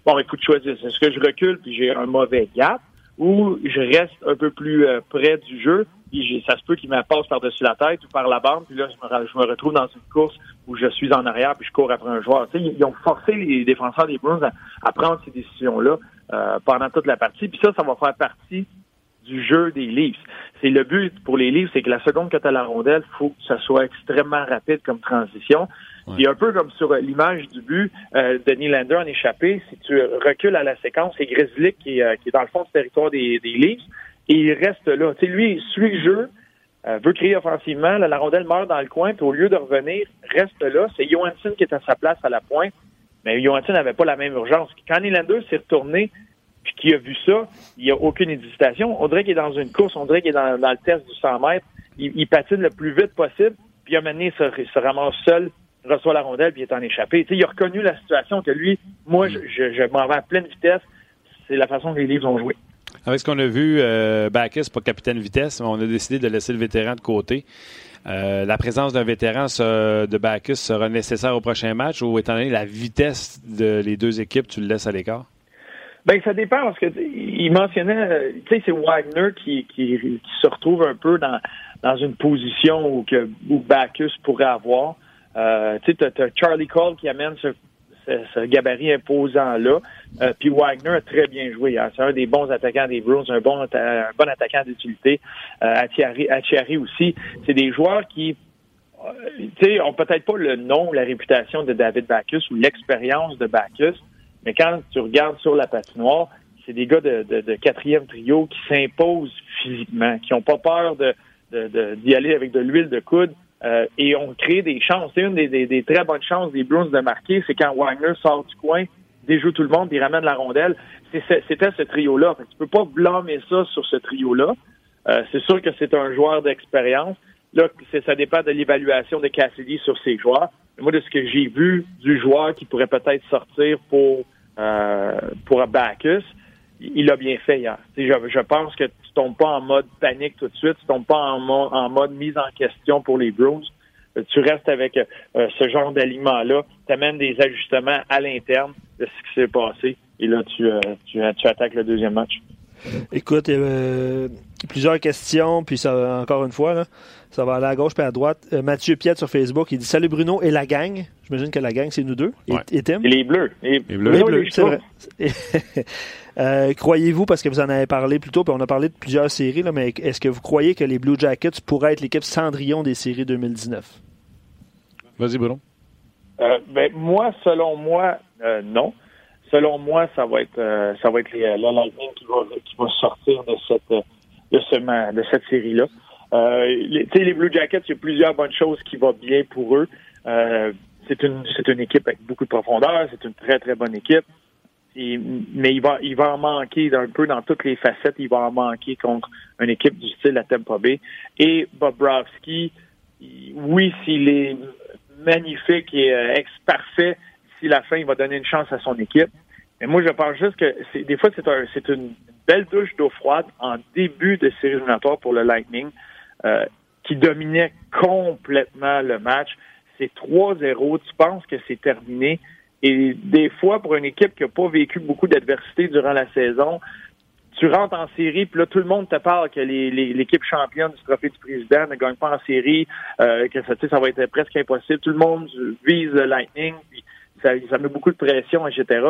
bon, écoute, choisir, est-ce que je recule puis j'ai un mauvais gap, ou je reste un peu plus euh, près du jeu, puis ça se peut qu'il me passe par-dessus la tête ou par la bande, puis là, je me, retrouve dans une course où je suis en arrière, puis je cours après un joueur. Sais, ils ont forcé les défenseurs des Browns à, prendre ces décisions-là euh, pendant toute la partie, puis ça, ça va faire partie du jeu des Leafs. C'est le but pour les Leafs, c'est que la seconde que tu as la rondelle, il faut que ça soit extrêmement rapide comme transition. Et un peu comme sur l'image du but, euh, Denis Lander en échappé, si tu recules à la séquence, c'est Grizzly qui, euh, qui est dans le fond du territoire des, des Leafs, et il reste là. Tu sais, lui, il suit le jeu, euh, veut créer offensivement, la rondelle meurt dans le coin, puis au lieu de revenir, reste là. C'est Johansson qui est à sa place à la pointe, mais Johansson n'avait pas la même urgence. Quand Nylander s'est retourné, puis qui a vu ça, il n'y a aucune hésitation. On dirait qu'il est dans une course, on dirait qu'il est dans, le test du 100 mètres. Il, patine le plus vite possible, puis à un il se, ramasse seul, reçoit la rondelle, puis il est en échappé. il a reconnu la situation que lui, moi, je, m'en vais à pleine vitesse. C'est la façon que les livres ont joué.
Avec ce qu'on a vu, euh, Bacchus, pas capitaine vitesse, on a décidé de laisser le vétéran de côté. Euh, la présence d'un vétéran de Bacchus sera nécessaire au prochain match ou étant donné la vitesse de les deux équipes, tu le laisses à l'écart?
Ben ça dépend parce que il mentionnait, tu sais, c'est Wagner qui, qui, qui, se retrouve un peu dans dans une position où que où Bacchus pourrait avoir. Euh, tu sais, t'as Charlie Cole qui amène ce, ce, gabarit imposant là. Euh, puis Wagner a très bien joué. Hein. C'est un des bons attaquants des Bruins, un bon un bon attaquant d'utilité. Euh, Achiari aussi. C'est des joueurs qui euh, tu sais, ont peut-être pas le nom, la réputation de David Bacchus ou l'expérience de Bacchus, mais quand tu regardes sur la patinoire, c'est des gars de, de, quatrième trio qui s'imposent physiquement, qui n'ont pas peur de, d'y aller avec de l'huile de coude euh, et ont créé des chances. C'est une des, des, très bonnes chances des Bruins de marquer, c'est quand Wagner sort du coin, déjoue tout le monde, puis ramène la rondelle. C'était ce trio-là. Tu peux pas blâmer ça sur ce trio-là. Euh, c'est sûr que c'est un joueur d'expérience. Là, ça dépend de l'évaluation de Cassidy sur ses joueurs. moi, de ce que j'ai vu du joueur qui pourrait peut-être sortir pour, euh, pour Bacchus, il l'a bien fait hier. Je, je, pense que tu tombes pas en mode panique tout de suite, tu tombes pas en, en mode mise en question pour les Bruins. Tu restes avec euh, ce genre d'alignement-là, tu amènes des ajustements à l'interne de ce qui s'est passé, et là, tu, euh, tu, tu attaques le deuxième match.
Écoute, euh, plusieurs questions, puis ça, encore une fois, là, ça va aller à gauche puis à droite. Euh, Mathieu Piette sur Facebook, il dit Salut Bruno et la gang. J'imagine que la gang, c'est nous deux. Et,
Tim? les Bleus.
Les, Bleus. Les Bleus, c'est vrai. <laughs> Euh, croyez-vous, parce que vous en avez parlé plus tôt, puis on a parlé de plusieurs séries, là, mais est-ce que vous croyez que les Blue Jackets pourraient être l'équipe Cendrillon des séries 2019?
Vas-y, Bruno.
ben, moi, selon moi, non selon moi, ça va être euh, ça va être les, la Lightning qui va qui va sortir de cette de ce de cette série là. Euh, les, les Blue Jackets, il y a plusieurs bonnes choses qui vont bien pour eux. Euh, c'est une c'est une équipe avec beaucoup de profondeur, c'est une très très bonne équipe. mais il va il va en manquer un peu dans toutes les facettes, il va en manquer contre une équipe du style à Tampa Bay. Et Bobrovski, oui, s'il est magnifique et ex parfait, si la fin, il va donner une chance à son équipe. Mais moi, je pense juste que c'est, des fois, c'est, un, c'est une belle douche d'eau froide en début de série éliminatoire pour le Lightning, euh, qui dominait complètement le match. C'est 3-0. Tu penses que c'est terminé? Et des fois, pour une équipe qui n'a pas vécu beaucoup d'adversité durant la saison, tu rentres en série, puis là, tout le monde te parle que les, l'équipe championne du trophée du président ne gagne pas en série, euh, que ça, ça va être presque impossible. Tout le monde vise le Lightning, puis ça, ça met beaucoup de pression, etc.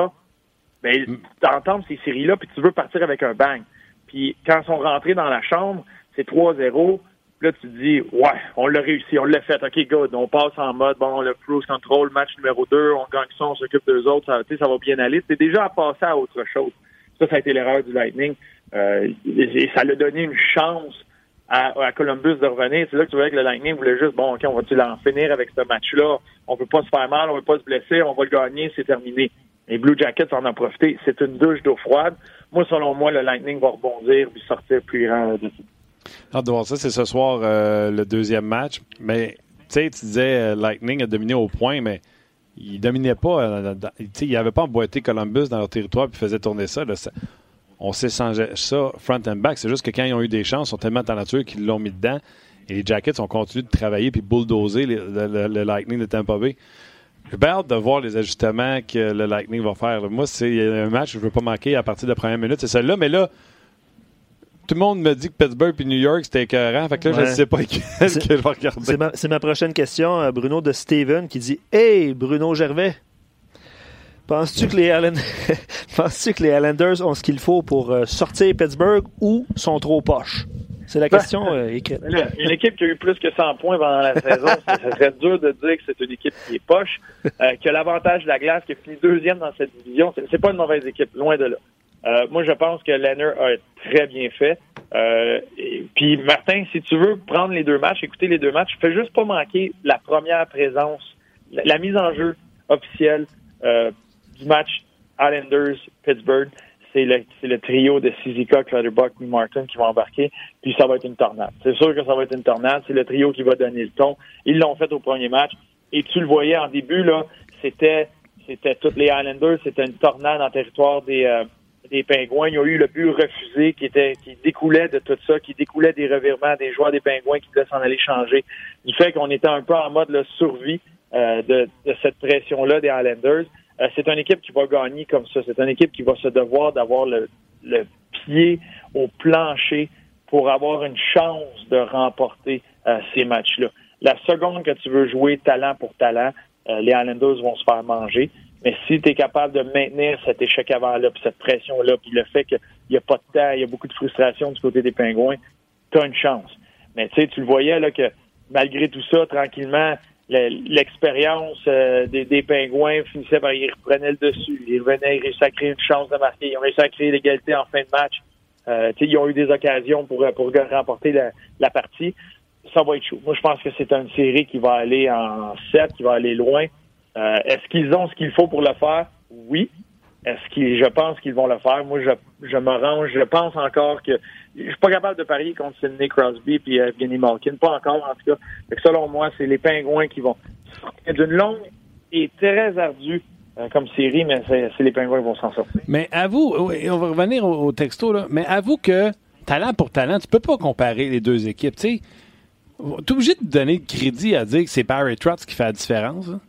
Mais ben, t'entends ces séries-là, puis tu veux partir avec un bang. Puis quand ils sont rentrés dans la chambre, c'est 3-0. Là, tu te dis, ouais, on l'a réussi, on l'a fait. OK, good. On passe en mode, bon, le cruise control, match numéro 2, on gagne ça, on s'occupe d'eux autres, ça, ça va bien aller. C'est déjà à passer à autre chose. Ça, ça a été l'erreur du Lightning. Euh, et ça l'a donné une chance à, Columbus de revenir. C'est là que tu vois que le Lightning voulait juste, bon, OK, on va-tu en finir avec ce match-là? On peut pas se faire mal, on veut pas se blesser, on va le gagner, c'est terminé. Les Blue Jackets en ont profité. C'est une douche d'eau froide. Moi, selon moi, le Lightning va rebondir et sortir plus grand de
Hâte de voir ça. C'est ce soir euh, le deuxième match. Mais, tu sais, tu disais euh, Lightning a dominé au point, mais il dominait pas. Euh, sais, il n'avait pas emboîté Columbus dans leur territoire et faisait tourner ça. On s'est changé ça front and back. C'est juste que quand ils ont eu des chances, ils sont tellement talentueux qu'ils l'ont mis dedans. Et les Jackets ont continué de travailler puis bulldozer le, Lightning de Tampa Bay. J'ai bien hâte de voir les ajustements que le Lightning va faire. Moi, c'est un match que je ne veux pas manquer à partir de la première minute. C'est celle-là, mais là, tout le monde me dit que Pittsburgh et New York, c'était écœurant. Fait que là, je ne sais pas <laughs> quel que je vais regarder.
C'est ma, prochaine question, euh, Bruno, de Steven, qui dit Hey, Bruno Gervais, penses-tu que, les <laughs> penses que les Islanders ont ce qu'il faut pour euh, sortir Pittsburgh ou sont trop poches c'est la question <laughs> euh, écrite.
Une équipe qui a eu plus que 100 points pendant la saison, ça serait dur de dire que c'est une équipe qui est poche, euh, qui a l'avantage de la glace, qui a fini deuxième dans cette division. C'est pas une mauvaise équipe, loin de là. Euh, moi, je pense que Leonard a très bien fait. puis Martin, si tu veux prendre les deux matchs, écouter les deux matchs, fais juste pas manquer la première présence, la, mise en jeu officielle du match Islanders-Pittsburgh c'est le, trio de Sizika, Clutterbuck et Martin qui vont embarquer, puis ça va être une tornade. C'est sûr que ça va être une tornade, c'est le trio qui va donner le ton. Ils l'ont fait au premier match, et tu le voyais en début, là, c'était c'était toutes les Islanders, c'était une tornade en territoire des, euh, des Pingouins. Il y a eu le but refusé qui était qui découlait de tout ça, qui découlait des revirements des joueurs des Pingouins qui voulaient s'en aller changer. Du fait qu'on était un peu en mode là, survie euh, de, de cette pression-là des Islanders. Euh, c'est une équipe qui va gagner comme ça. C'est une équipe qui va se devoir d'avoir le, pied au plancher pour avoir une chance de remporter euh, ces matchs-là. La seconde que tu veux jouer talent pour talent, euh, les Islanders vont se faire manger. Mais si tu es capable de maintenir cet échec avant-là, puis cette pression-là, puis le fait qu'il n'y a pas de temps, il y a beaucoup de frustration du côté des Pingouins, tu as une chance. Mais tu sais, tu le voyais là que malgré tout ça, tranquillement, l'expérience euh, des, pingouins finissait par ils reprenaient le dessus. Ils revenaient, ils réussissaient à créer une chance de marquer. Ils ont réussi à créer l'égalité en fin de match. Euh, ils ont eu des occasions pour, pour remporter la, la, partie. Ça va être chaud. Moi, je pense que c'est une série qui va aller en 7, qui va aller loin. Euh, Est-ce qu'ils ont ce qu'il faut pour le faire? Oui. Est-ce qu'ils, je pense qu'ils vont le faire? Moi, je, je me range. Je pense encore que je suis pas capable de parier contre Sidney Crosby puis Evgeny Malkin. Pas encore, en tout cas. selon moi, c'est les Pingouins qui vont d'une longue et très ardue euh, comme série, mais c'est les Penguins qui vont s'en sortir.
Mais avoue, on va revenir au, texto, là, mais avoue que talent pour talent, tu peux pas comparer les deux équipes. Tu es obligé de donner le crédit à dire que c'est Barry Trotz qui fait la différence. Hein?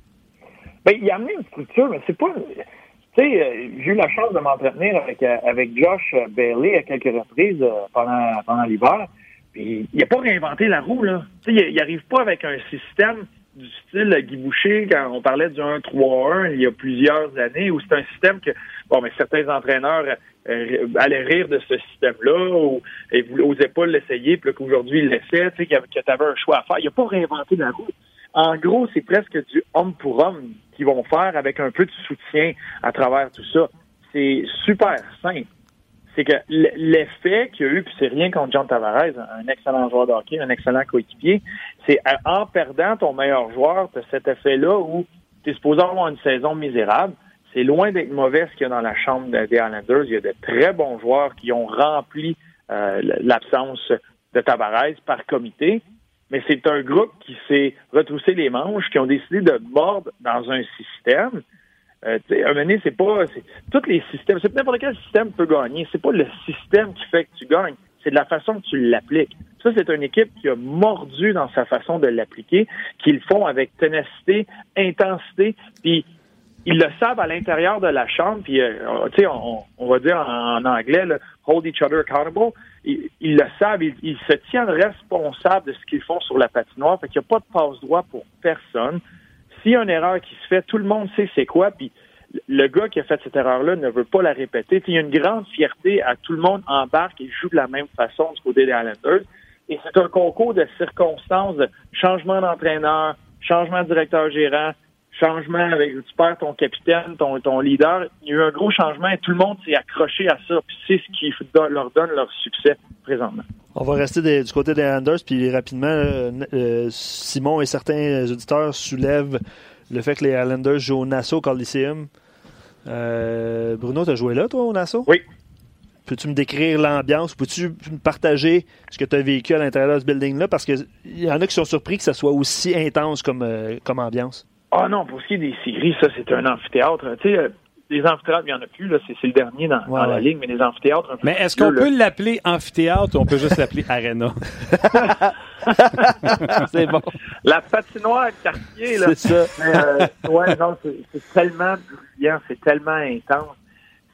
Ben, il a amené une structure, mais c'est pas. Tu sais, euh, j'ai eu la chance de m'entretenir avec, euh, avec Josh Bailey à quelques reprises pendant, pendant l'hiver. Puis il n'a pas réinventé la roue, là. Tu sais, il n'arrive pas avec un système du style Guy Boucher, quand on parlait du 1-3-1 il y a plusieurs années, où c'est un système que, bon, mais certains entraîneurs euh, allaient rire de ce système-là, ou et n'osaient pas l'essayer, puis qu'aujourd'hui ils l'essaient, tu sais, que tu un choix à faire. Il n'a pas réinventé la roue. En gros, c'est presque du homme pour homme qu'ils vont faire avec un peu de soutien à travers tout ça. C'est super simple c'est que l'effet qu'il y a eu, puis c'est rien contre John Tavares, un excellent joueur de hockey, un excellent coéquipier, c'est en perdant ton meilleur joueur, tu cet effet-là où tu es supposé avoir une saison misérable. C'est loin d'être mauvais ce qu'il y a dans la chambre des Islanders. Il y a de très bons joueurs qui ont rempli euh, l'absence de Tavares par comité. Mais c'est un groupe qui s'est retroussé les manches, qui ont décidé de mordre dans un système euh, un moment donné, c'est pas. Tous les systèmes, c'est n'importe quel système peut gagner. C'est pas le système qui fait que tu gagnes, c'est de la façon que tu l'appliques. Ça, c'est une équipe qui a mordu dans sa façon de l'appliquer, qu'ils font avec ténacité, intensité, puis ils le savent à l'intérieur de la chambre, puis euh, on, on, va dire en, anglais, hold each other accountable. Ils, le savent, ils, se tiennent responsables de ce qu'ils font sur la patinoire, fait qu'il n'y a pas de passe-droit pour personne. S'il y a une erreur qui se fait, tout le monde sait c'est quoi, puis le gars qui a fait cette erreur-là ne veut pas la répéter. il y a une grande fierté à tout le monde embarque et joue de la même façon du côté des Islanders. Et c'est un concours de circonstances, de changement d'entraîneur, changement de directeur gérant, changement avec tu perds ton capitaine, ton, ton leader. Il y a eu un gros changement et tout le monde s'est accroché à ça. Puis c'est ce qui leur donne leur succès présentement.
On va rester du côté des Islanders, puis rapidement, euh, euh, Simon et certains auditeurs soulèvent le fait que les Islanders jouent au Nassau Coliseum. Euh, Bruno, tu as joué là, toi, au Nassau?
Oui.
Peux-tu me décrire l'ambiance? Peux-tu me partager ce que tu as vécu à l'intérieur de ce building-là? Parce qu'il y en a qui sont surpris que ça soit aussi intense comme, comme ambiance.
Ah non, pour ce qui est des séries, ça, c'est un amphithéâtre. Tu sais, les amphithéâtres, il n'y en a plus, là, c'est, le dernier dans, la ligne, mais les amphithéâtres.
mais est-ce qu'on peut l'appeler amphithéâtre ou on peut juste l'appeler arena? <laughs>
c'est bon. La patinoire quartier, là. C'est ça. Mais, euh, ouais, non, c'est, tellement brillant, c'est tellement intense.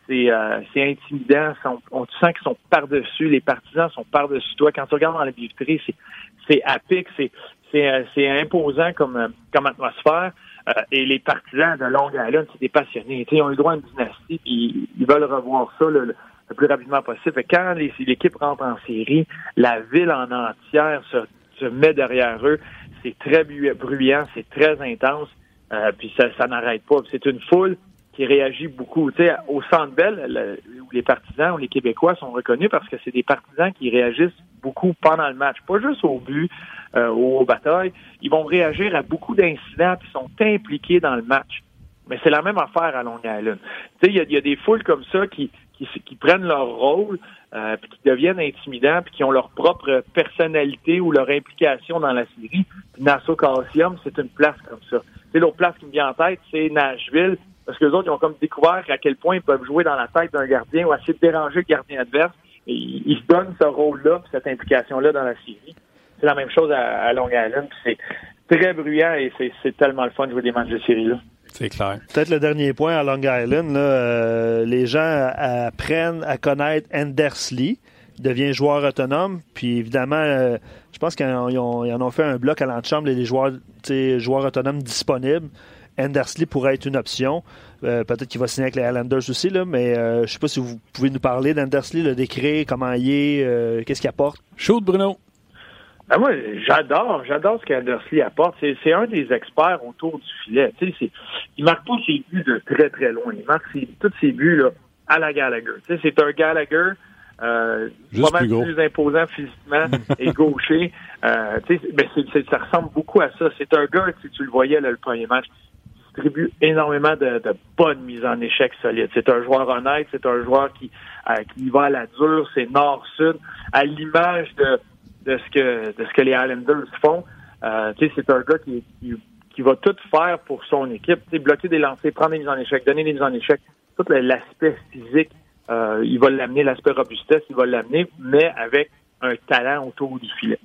C'est, euh, c'est intimidant. On, tu sens qu'ils sont par-dessus, les partisans sont par-dessus toi. Quand tu regardes dans la billetterie, c'est, c'est à pic, c'est, c'est, euh, c'est imposant comme, comme atmosphère. Euh, et les partisans de Long Island, c'est des passionnés. ils ont eu droit à une dynastie, ils veulent revoir ça le, plus rapidement possible. quand l'équipe rentre en série, la ville en entière se, met derrière eux. C'est très bruyant, c'est très intense, euh, puis ça n'arrête pas. C'est une foule qui réagit beaucoup. Tu sais, au Centre Bell, où les partisans ou les Québécois sont reconnus parce que c'est des partisans qui réagissent beaucoup pendant le match, pas juste au but euh, aux batailles. Ils vont réagir à beaucoup d'incidents qui sont impliqués dans le match. Mais c'est la même affaire à Long Island. Tu sais, il y, a, des foules comme ça qui, qui, qui prennent leur rôle, euh, qui deviennent intimidants, puis qui ont leur propre personnalité ou leur implication dans la série. Nassau Coliseum, c'est une place comme ça. C'est l'autre place qui me vient en tête, c'est Nashville. Parce que les autres, ils ont comme découvert à quel point ils peuvent jouer dans la tête d'un gardien ou essayer de déranger le gardien adverse. Et ils se donnent ce rôle-là, cette implication-là dans la série. C'est la même chose à, Long Island. C'est très bruyant et c'est tellement le fun de jouer des matchs de série-là.
C'est clair.
Peut-être le dernier point à Long Island, euh, les gens apprennent à connaître Anders Lee, devient joueur autonome, puis évidemment, euh, je pense qu'ils en, ont fait un bloc à l'antichambre, les joueurs, joueurs autonomes disponibles. Andersley pourrait être une option. Euh, peut-être qu'il va signer avec les Islanders aussi, là, mais euh, je ne sais pas si vous pouvez nous parler d'Andersley, le décret, comment il est, euh, qu'est-ce qu'il apporte?
Shoot, Bruno.
Ben moi, j'adore, j'adore ce qu'Andersley apporte. C'est un des experts autour du filet. Tu sais, il marque pas ses buts de très très loin. Il marque tous ses buts là, à la Gallagher. Tu sais, c'est un Gallagher euh, pas mal plus, imposant physiquement <laughs> et gaucher. Euh, ben ça ressemble beaucoup à ça. C'est un gars, si tu le voyais là, le premier match, distribue énormément de, bonnes mises en échec solides. C'est un joueur honnête, c'est un joueur qui, euh, qui va à la dure, c'est nord-sud, à l'image de, de ce que de ce que les Islanders font. Euh, c'est un gars qui, qui, qui va tout faire pour son équipe. bloquer des lancers, prendre des mises en échec, donner des mises en échec, tout l'aspect physique, euh, il va l'amener, l'aspect robustesse, il va l'amener, mais avec un talent autour du filet.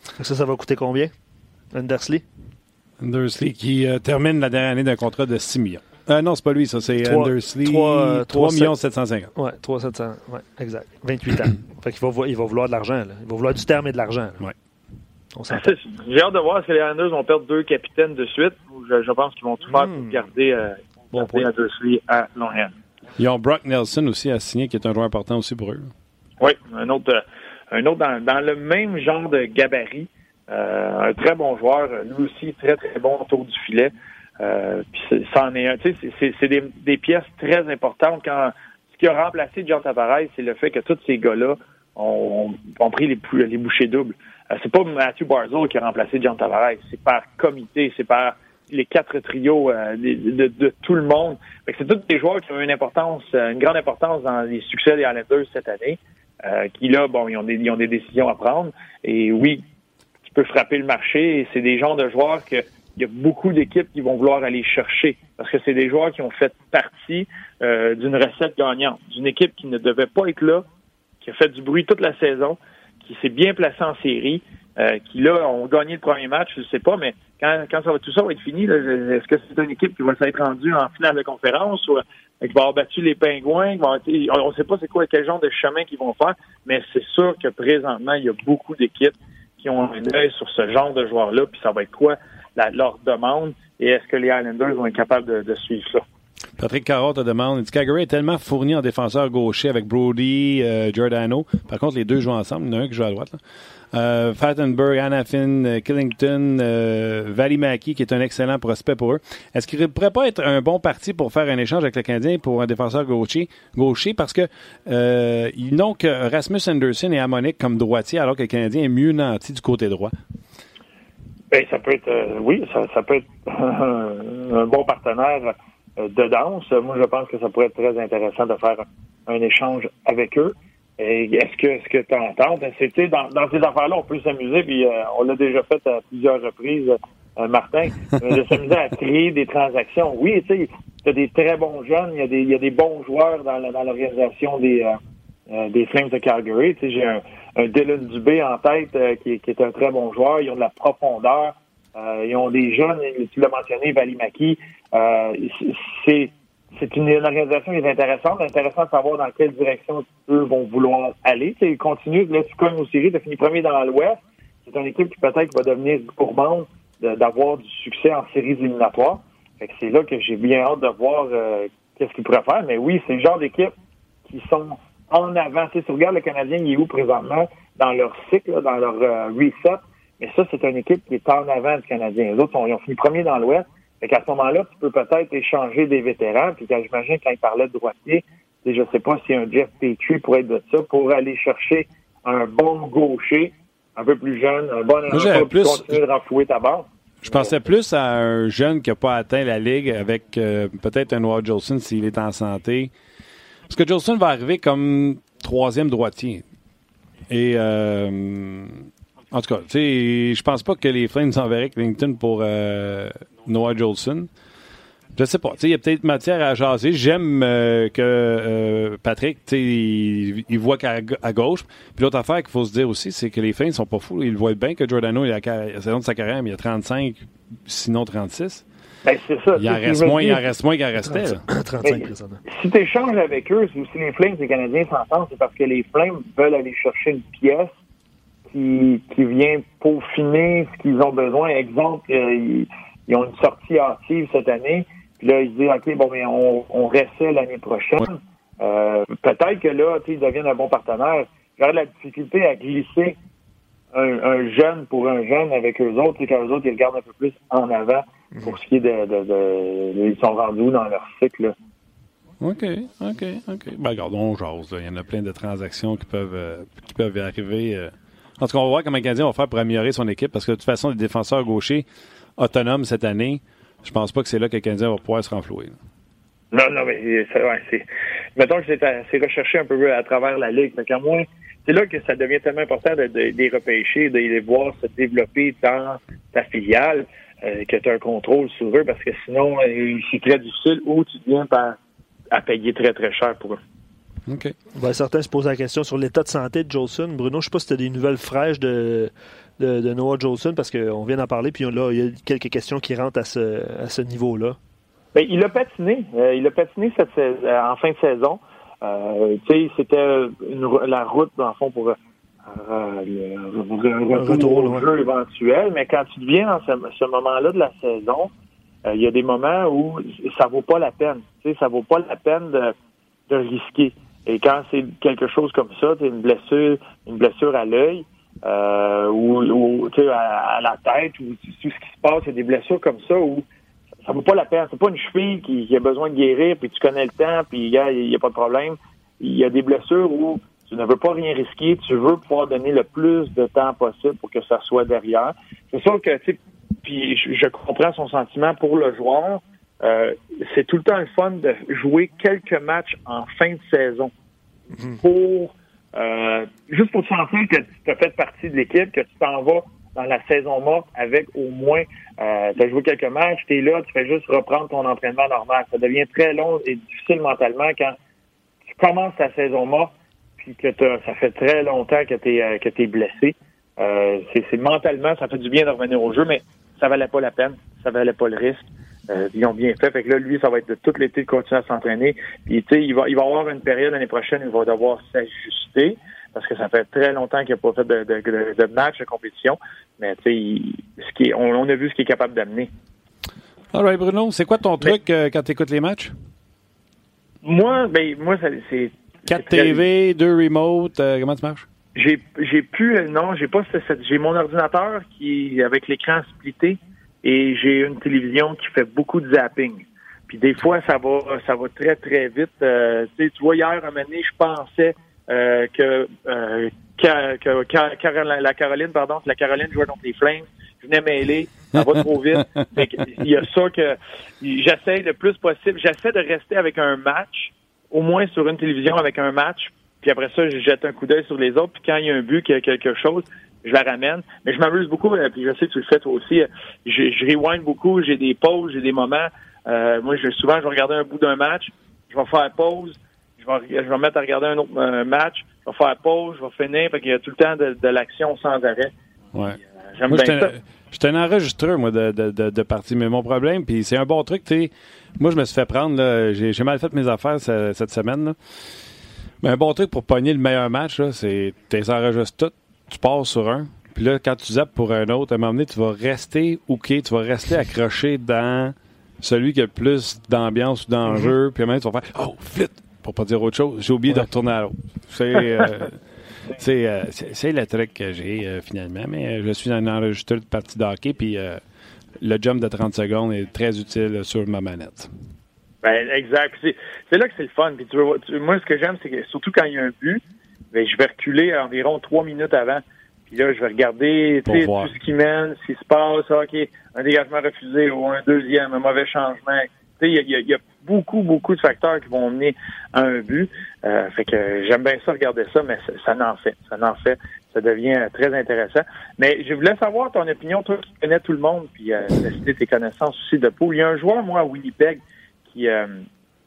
Ça, ça va coûter combien, Undersley?
Undersley qui euh, termine la dernière année d'un contrat de 6 millions. Euh, non, c'est pas lui, ça, c'est Undersley. 3, 3, 3 750.
Oui, 3 700, ouais, exact. 28 ans. <coughs> fait qu'il va, il va vouloir de l'argent. Il va vouloir du terme et de l'argent.
Ouais. <laughs>
J'ai hâte de voir si les Islanders vont perdre deux capitaines de suite. Je, je pense qu'ils vont tout faire pour hmm. garder, euh, bon garder Undersley à Longhand.
Ils ont Brock Nelson aussi à signer, qui est un joueur important aussi pour eux.
Oui, un autre, euh, un autre dans, le même genre de gabarit. Euh, un très bon joueur, lui aussi très très bon autour du filet. Euh, puis c'en est un. Tu sais, c'est des, des, pièces très importantes. Quand ce qui a remplacé John Tavares, c'est le fait que tous ces gars-là ont, ont, pris les, les bouchées doubles. Euh, c'est pas Matthew Barzell qui a remplacé John Tavares, c'est par comité, c'est par les quatre trios euh, de, de, tout le monde. C'est tous des joueurs qui ont une importance, euh, une grande importance dans les succès des Islanders cette année. Euh, qui là, bon, ils ont, des, ils ont des décisions à prendre. Et oui, tu peux frapper le marché. Et c'est des genres de joueurs que il y a beaucoup d'équipes qui vont vouloir aller chercher parce que c'est des joueurs qui ont fait partie euh, d'une recette gagnante, d'une équipe qui ne devait pas être là, qui a fait du bruit toute la saison, qui s'est bien placée en série, euh, qui là ont gagné le premier match, je ne sais pas, mais quand, quand ça va, tout ça va être fini, est-ce que c'est une équipe qui va s'être rendue en finale de conférence ou euh, qui va avoir battu les pingouins? on ne sait pas c'est quoi quel genre de chemin qu'ils vont faire, mais c'est sûr que présentement, il y a beaucoup d'équipes qui ont un œil sur ce genre de joueurs-là, puis ça va être quoi leur demande et est-ce que les Islanders vont être capables de, suivre ça?
Patrick Carotte te demande, Calgary est tellement fourni en défenseur gaucher avec Brody, euh, Giordano. Par contre, les deux jouent ensemble. Il y en a un qui joue à droite. Là. Euh, Fattenberg, Anafin, euh, Killington, euh, Valimaki, qui est un excellent prospect pour eux. Est-ce qu'il ne pourrait pas être un bon parti pour faire un échange avec le Canadien pour un défenseur gaucher, gaucher? Parce que n'ont que Rasmus Anderson et Amonic comme droitier, alors que le Canadien est mieux nanti du côté droit?
Ben, ça peut être, oui, ça, peut être <laughs> un bon partenaire de danse. Moi, je pense que ça pourrait être très intéressant de faire un échange avec eux. Est-ce que ce que tu entends, ben, dans, dans ces affaires-là, on peut s'amuser, puis euh, on l'a déjà fait à plusieurs reprises, euh, Martin, de s'amuser à créer des transactions. Oui, tu sais, tu as des très bons jeunes, il y a des, y a des bons joueurs dans, l'organisation des, euh, des Flames de Calgary. Tu sais, j'ai un, un, Dylan Dubé en tête qui, qui, est un très bon joueur. Ils ont de la profondeur. Ils ont des jeunes, tu l'as mentionné, Valimaki. c'est c'est une, organisation qui est intéressante. Intéressant de savoir dans quelle direction eux vont vouloir aller. Ils continuent. Là, tu cognes aux séries, tu fini premier dans l'Ouest. C'est une équipe qui peut-être va devenir gourmande d'avoir du succès en séries éliminatoires. c'est là que j'ai bien hâte de voir euh, qu'est-ce qu'ils pourraient faire. Mais oui, c'est le genre d'équipe qui sont en avant. Tu, sais, tu regardes le Canadien, il est où présentement dans leur cycle, dans leur euh, reset? Mais ça, c'est une équipe qui est en avant du Canadien. Les autres, ils ont fini premier dans l'Ouest. Fait qu'à ce moment-là, tu peux peut-être échanger des vétérans. Puis quand j'imagine quand il parlait de droitier, je ne sais pas si un Jeff Petrie pourrait être de ça pour aller chercher un bon gaucher, un peu plus jeune, un bon pour plus... continuer de renflouer ta base.
Je pensais plus à un jeune qui n'a pas atteint la Ligue avec euh, peut-être un Noah Jolson s'il est en santé. Parce que Jolson va arriver comme troisième droitier. Et euh, en tout cas, je pense pas que les Flames enverraient Clinton pour euh, Noah Jolson. Je sais pas. Il y a peut-être matière à jaser. J'aime euh, que euh, Patrick, il, il, voit qu'à à gauche. Puis l'autre affaire qu'il faut se dire aussi, c'est que les Flames sont pas fous. Ils voient bien que Giordano, il a la saison de sa carrière, mais il a 35, sinon 36.
Ben, c'est ça.
Il en reste moins, il en reste moins qu'il en restait.
35,
si tu échanges avec eux, si les Flames et les Canadiens s'entendent, c'est parce que les Flames veulent aller chercher une pièce qui, qui vient peaufiner ce qu'ils ont besoin. Exemple, euh, ils, ont une sortie active cette année. Puis là, ils se disent, OK, bon, mais on, on restait l'année prochaine. Euh, peut-être que là, ils deviennent un bon partenaire. J'aurais la difficulté à glisser un, jeune pour un jeune avec eux autres, et qu'eux autres, ils regardent un peu plus en avant pour ce qui est de, de, de, ils sont rendus dans leur cycle?
OK, OK, OK. Ben, regarde, on jase. Il y en a plein de transactions qui peuvent, euh, qui peuvent arriver. En tout cas, on va voir comment le Canadien va faire pour améliorer son équipe parce que de toute façon, les défenseurs gauchers autonomes cette année, je pense pas que c'est là que le Canadien va pouvoir se renflouer.
Non, non, mais c'est. Mettons que c'est recherché un peu à travers la Ligue. Fait moins, c'est là que ça devient tellement important de, les repêcher, de les voir se développer dans ta filiale. euh, que tu as un contrôle sur eux parce que sinon, euh, c'est très difficile ou tu viens par, à payer très, très cher pour eux.
Ben, certains se posent la question sur l'état de santé de Jolson. Bruno, je ne sais pas si tu as des nouvelles fraîches de, de, de Noah Jolson parce qu'on vient d'en parler, puis là, il y a quelques questions qui rentrent à ce, à ce niveau-là.
Ben, il a patiné. Euh, il a patiné cette saison, euh, en fin de saison. Euh, c'était la route, dans le fond, pour euh, le, le retour
retour,
au jeu éventuel. Mais quand tu deviens dans ce, ce moment-là de la saison, euh, il y a des moments où ça vaut pas la peine. Sais, ça vaut pas la peine de, de risquer. Et quand c'est quelque chose comme ça, une blessure, une blessure à l'œil, euh, ou, ou à, à la tête, ou tout ce qui se passe, il y a des blessures comme ça où ça vaut pas la peine. C'est pas une cheville qui, a besoin de guérir, puis tu connais le temps, puis il n'y a pas de problème. Il y a des blessures où tu ne veux pas rien risquer, tu veux pouvoir donner le plus de temps possible pour que ça soit derrière. C'est sûr que, tu puis je comprends son sentiment pour le joueur. Euh, c'est tout le temps le fun de jouer quelques matchs en fin de saison pour euh, juste pour te sentir que tu as fait partie de l'équipe, que tu t'en vas dans la saison morte avec au moins euh, tu as joué quelques matchs, tu es là, tu fais juste reprendre ton entraînement normal. Ça devient très long et difficile mentalement quand tu commences ta saison morte puis que ça fait très longtemps que tu es, que blessé. Euh, c'est mentalement, ça fait du bien de revenir au jeu, mais ça valait pas la peine, ça valait pas le risque. Euh, ils ont bien fait. Fait que là, lui, ça va être de tout l'été de continuer à s'entraîner. Puis, tu sais, il va, il va avoir une période l'année prochaine où il va devoir s'ajuster parce que ça fait très longtemps qu'il n'a pas fait de, de, de, de match de compétition. Mais, tu sais, on, on a vu ce qu'il est capable d'amener.
All right, Bruno, c'est quoi ton truc euh, quand tu écoutes les matchs?
Moi, ben, moi, c'est.
4
c'est très-
TV, 2 remote, euh, comment ça marche?
J'ai plus euh, non, j'ai pas j'ai mon ordinateur qui avec l'écran splitté et j'ai une télévision qui fait beaucoup de zapping. Puis des fois ça va ça va très très vite. Euh, tu vois hier un moment donné, je pensais euh, que, euh, que, que- que- la Caroline pardon, que la Caroline jouait contre les Flames. Je venais mêler, ça va trop vite. <laughs> Il y a ça que j'essaie le plus possible. J'essaie de rester avec un match, au moins sur une télévision avec un match, puis après ça, je jette un coup d'œil sur les autres, puis quand il y a un but, qu'il y a quelque chose, je la ramène. Mais je m'amuse beaucoup, euh, puis je sais que tu le fais toi aussi. Je, je rewind beaucoup, j'ai des pauses, j'ai des moments. Euh, moi, je, souvent, je vais regarder un bout d'un match, je vais faire pause, je vais, je vais me mettre à regarder un autre euh, match, je vais faire pause, je vais finir, fait qu'il y a tout le temps de, de l'action sans arrêt.
Ouais.
Euh, J'aime bien ça.
un- j'étais un enregistreur, moi, de, de, de, de parties. Mais mon problème, puis c'est un bon truc, tu sais. Moi, je me suis fait prendre, j'ai, mal fait mes affaires ce- cette semaine, là. Mais un bon truc pour pogner le meilleur match, c'est tu enregistres tout, tu pars sur un, puis là, quand tu zappes pour un autre, à un moment donné, tu vas rester OK, tu vas rester accroché dans celui qui a le plus d'ambiance ou d'enjeu, puis à un moment donné, tu vas faire Oh, flip! Pour pas dire autre chose, j'ai oublié de retourner à l'autre. C'est. euh, <laughs> c'est, euh, le truc que j'ai euh, finalement, mais je suis un enregistreur de partie de hockey, puis le jump de 30 secondes est très utile sur ma manette.
Ben, exact. C'est, là que c'est le fun. Puis tu veux- tu- moi, ce que j'aime, c'est que surtout quand il y a un but, ben, je vais reculer environ trois minutes avant. Puis là, je vais regarder tout ce qui mène, ce qui se passe. Ah, OK, un dégagement refusé ou un deuxième, un mauvais changement. Il y y y a beaucoup, beaucoup de facteurs qui vont mener à un but. Euh, fait que j'aime bien ça, regarder ça, mais ça, ça n'en fait. Ça n'en fait. Ça devient euh, très intéressant. Mais je voulais savoir ton opinion, toi qui connais tout le monde, puis euh, tester tes connaissances aussi de poule. Il y a un joueur, moi, à Winnipeg, qui, euh,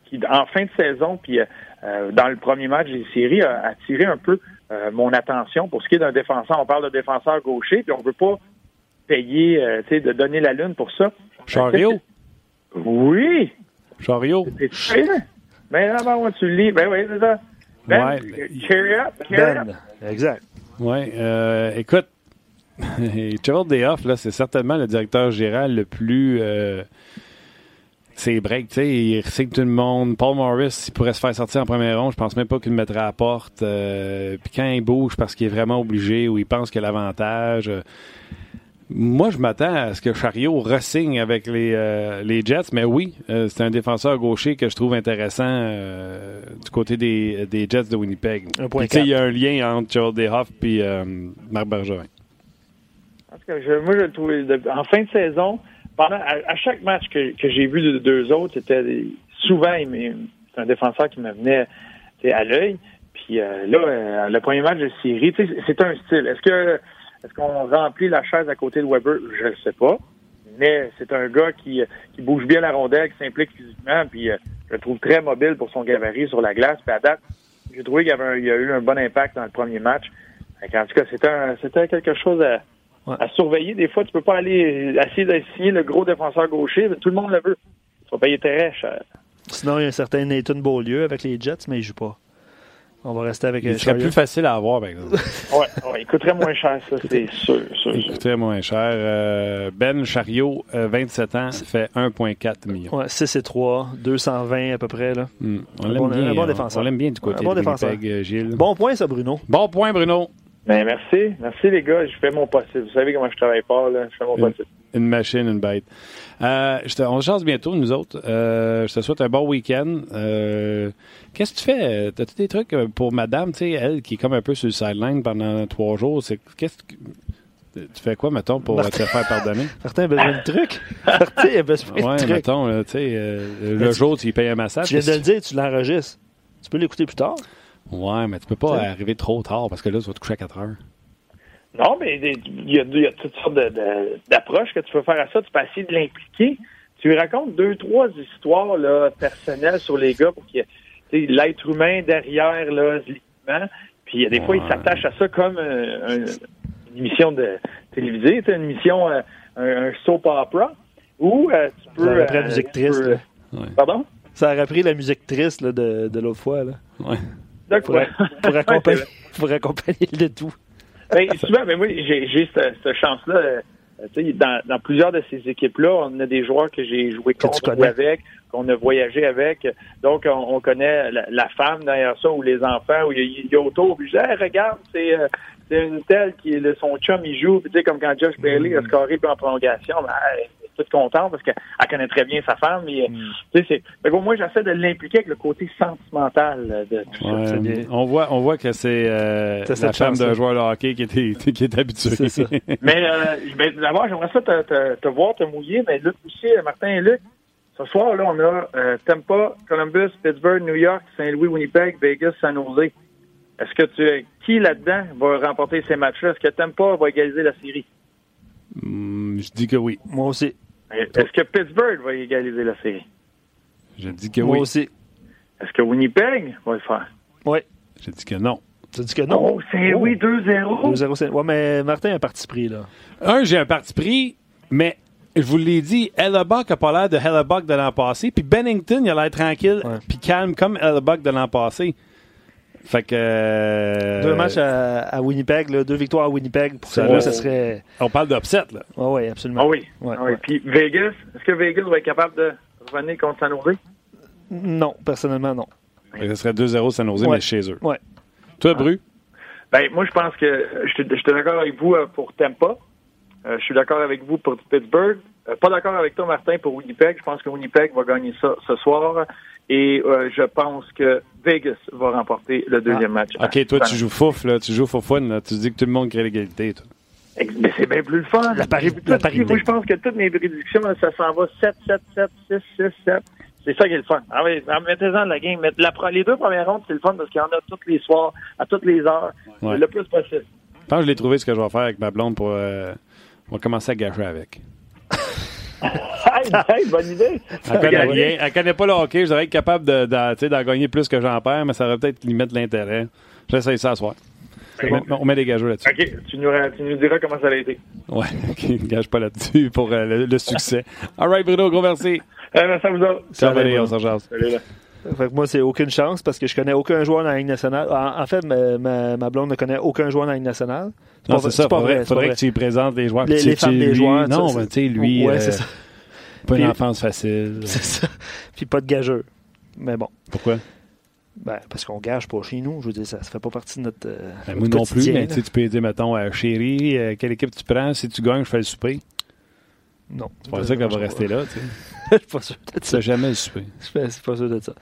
qui en fin de saison, puis euh, euh, dans le premier match des séries, a attiré un peu euh, mon attention pour ce qui est d'un défenseur. On parle de défenseur gaucher, puis on veut pas payer, tu sais, de donner la lune pour ça.
Chariot?
Oui!
Chariot?
C'est. Mais là, ben, tu le lis. Ben oui, c'est ça. Ben,
Ouais.
carry up, carry up.
Ben, exact.
Oui. Écoute, <laughs> Gerald Dayoff, là, c'est certainement le directeur général le plus. Euh, c'est break, tu sais, il recycle tout le monde. Paul Morris, il pourrait se faire sortir en première ronde. Je pense même pas qu'il le mettrait à la porte. Euh, Puis quand il bouge parce qu'il est vraiment obligé ou il pense qu'il a l'avantage. euh, moi, je m'attends à ce que Chariot ressigne avec les, euh, les Jets, mais oui, euh, c'est un défenseur gaucher que je trouve intéressant euh, du côté des, des Jets de Winnipeg. Puis, il y a un lien entre Gerald Dehoff et Marc.
En tout cas, je- moi, je de- en fin de saison, pendant à, chaque match que, que j'ai vu de deux autres, c'était souvent c'est un défenseur qui me venait à l'œil. Puis euh, là, euh, le premier match de série, c'est un style. Est-ce que est-ce qu'on remplit la chaise à côté de Weber? Je ne sais pas. mais c'est un gars qui, qui bouge bien la rondelle, qui s'implique physiquement, puis euh, je le trouve très mobile pour son gabarit sur la glace. Puis à date, j'ai trouvé qu'il y, avait un- a eu un bon impact dans le premier match. Qu'en tout cas, c'était c'était quelque chose à,
Ouais.
à surveiller. Des fois, tu peux pas aller essayer de signer le gros défenseur gaucher, mais tout le monde le veut. Tu vas payer très cher.
Sinon, il y a un certain Nathan Beaulieu avec les Jets, mais il joue pas. On va rester avec
Il
euh,
serait plus facile à avoir, par exemple. <laughs>
Ouais, ouais, il coûterait moins cher, ça, c'est sûr, sûr,
Il coûterait moins cher. Euh, ben Chariot, euh, 27 ans, fait 1,4 millions.
Ouais, 6 et 3, 220 à peu près. Là.
Hmm. On
Un
l'aime
bon-
bien.
un bon
on-
défenseur.
On l'aime bien du côté
Un bon
de
défenseur.
Winnipeg, euh, Gilles.
Bon point, ça, Bruno.
Bon point, Bruno.
Ben, merci. Merci, les gars. Je fais mon possible. Vous savez comment je travaille pas, là. Je fais mon
Une-
possible.
Une machine, une bête. Euh, je te- on se chance bientôt, nous autres. Euh, je te souhaite un bon week-end. Euh, Qu'est-ce que tu fais? As-tu des trucs pour madame, tu sais, elle qui est comme un peu sur le sideline pendant trois jours? C'est Qu'est-ce que. Tu fais quoi, mettons, pour te faire pardonner? <laughs>
Martin a besoin de trucs. Martin a besoin de
Ouais,
trucs.
mettons, là, tu sais, le
tu-
jour, tu lui payes un massage.
Tu viens de le dire, tu l'enregistres. Tu peux l'écouter plus tard.
Ouais, mais tu peux pas
T'sais.
arriver trop tard parce que là, tu vas te coucher à 4 heures.
Non, mais il y a, y a toutes sortes de- de- d'approches que tu peux faire à ça. Tu peux essayer de l'impliquer. Tu lui racontes deux, trois histoires là, personnelles sur les gars pour qu'il l'être humain derrière là, l'équipement. Puis il y a des fois,
Ouais.
il s'attache à ça comme euh, un- une émission de télévisée, une émission, euh, un, un soap opera. Ou euh, tu peux.
Ça aurait pris la musique triste,
peux-
là.
Ouais.
Pardon?
Ça aurait pris la musique triste là, de, de l'autre fois. Là,
Ouais.
De
pour,
quoi?
pour, <laughs> accompagner,
Ouais,
pour accompagner le tout.
Ben, souvent, ben, moi, j'ai cette, cette chance-là. euh, dans, dans plusieurs de ces équipes-là, on a des joueurs que j'ai joué contre ou avec, qu'on a voyagé avec. Donc, on, on connaît la, la femme derrière ça ou les enfants ou il y, a- autour. Puis je dis, Hey, regarde, c'est euh, une telle qui est le- son chum, il joue. Puis tu sais, comme quand Josh Bailey
Mm.
a scoré puis en prolongation, ben, toute contente parce qu'elle connaît très bien sa femme. Mais,
Mm.
tu sais, c'est. Fait qu'au moins, j'essaie de l'impliquer avec le côté sentimental euh, de tout ça.
Ouais, on, voit, on voit que c'est euh, la
cette
femme d'un joueur de hockey qui, était, <laughs> qui est habitué.
C'est ça. <laughs>
Mais euh, ben, d'abord, j'aimerais ça te, te, te voir, te mouiller, mais Luc aussi, euh, Martin et Luc, ce soir, là, on a euh, Tampa, Columbus, Pittsburgh, New York, Saint-Louis, Winnipeg, Vegas, San Jose. Est-ce que tu qui là-dedans va remporter ces matchs-là? Est-ce que Tampa va égaliser la série?
Hmm, je dis que oui.
Moi aussi.
Est-ce que Pittsburgh va égaliser la série?
Je dis que
Moi
oui.
aussi.
Est-ce que Winnipeg va le faire?
Oui.
Je dis que non.
Tu dis que non.
Oh, Saint-Louis 2-0.
2-0, c'est- Ouais, mais Martin a un parti pris, là.
Un, j'ai un parti pris, mais je vous l'ai dit, Hellebuck a pas l'air de Hellebuck de l'an passé, puis Bennington, il a l'air tranquille, puis calme comme Hellebuck de l'an passé. Fait que... euh,
Deux matchs à, à Winnipeg, là, deux victoires à Winnipeg. Pour
Ça
ça, là,
va.
ça serait.
On parle d'upset, là.
Oui, oui, absolument.
Ah oui.
Ouais,
Ah oui.
ouais.
Puis Vegas, est-ce que Vegas va être capable de revenir contre San Jose?
Non, personnellement, non.
Ce serait 2-0 San Jose,
Ouais.
mais chez eux.
Ouais.
Toi, Bru?
Ben, moi, je pense que je suis d'accord avec vous euh, pour Tampa. Euh, je suis d'accord avec vous pour Pittsburgh. Euh, pas d'accord avec toi, Martin, pour Winnipeg. Je pense que Winnipeg va gagner ça ce soir. Et euh, je pense que Vegas va remporter le deuxième match.
Ah. OK, toi, tu joues fouf, là. Tu joues foufoune, là. Tu dis que tout le monde crée l'égalité, toi.
Mais c'est bien plus le fun.
La pari-
J'ai vu
la
tout-
parité.
Moi, je pense que toutes mes prédictions, là, ça s'en va 7, 7, 7, 6, 6, 7. C'est ça qui est le fun. Ah oui, mettez-en de la game. La pro- les deux premières rondes, c'est le fun parce qu'il y en a tous les soirs, à toutes les heures,
Ouais.
le plus possible.
Je pense que je l'ai trouvé ce que je vais faire avec ma blonde pour. euh, on va commencer à gâcher avec.
Hey, hey, bonne idée.
Elle connaît
Regardez.
rien. Elle connaît pas le hockey. Je devrais être capable de, de- d'en gagner plus que j'en perds, mais ça aurait peut-être limite l'intérêt. J'essaye ça à soir. On met- On met des gageux là-dessus.
OK, tu nous, tu nous diras comment ça a été.
Ouais, <laughs> ok, gage pas là-dessus pour euh, le, le succès. All right, Bruno, gros merci.
Euh, merci à vous autres.
Ciao,
Salut,
Valérie, on.
Fait que moi, c'est aucune chance parce que je connais aucun joueur dans la Ligue nationale. En, en fait, ma, ma- ma blonde ne connaît aucun joueur dans la Ligue nationale.
Non,
pas
c'est
vrai-
ça.
c'est pas
Faudrait,
vrai,
faudrait
pas
que tu y présentes les joueurs.
Les- les femmes des
lui-
joueurs,
Non, mais tu sais, lui,
Ouais,
euh,
ça.
pas une enfance facile. <laughs>
C'est ça. Puis pas de gageux. Mais bon.
Pourquoi?
Ben, parce qu'on gage pas chez nous. Je veux dire, ça, ça fait pas partie de notre. euh,
Ben,
notre
moi non plus, mais tu peux dire, mettons, à chérie, euh, quelle équipe tu prends? Si tu gagnes, je fais le souper.
Non.
C'est pas ça qu'elle va rester là, tu sais. <laughs>
Je suis pas sûr de
Tu
ça.
jamais le souper.
Je suis pas sûr de ça.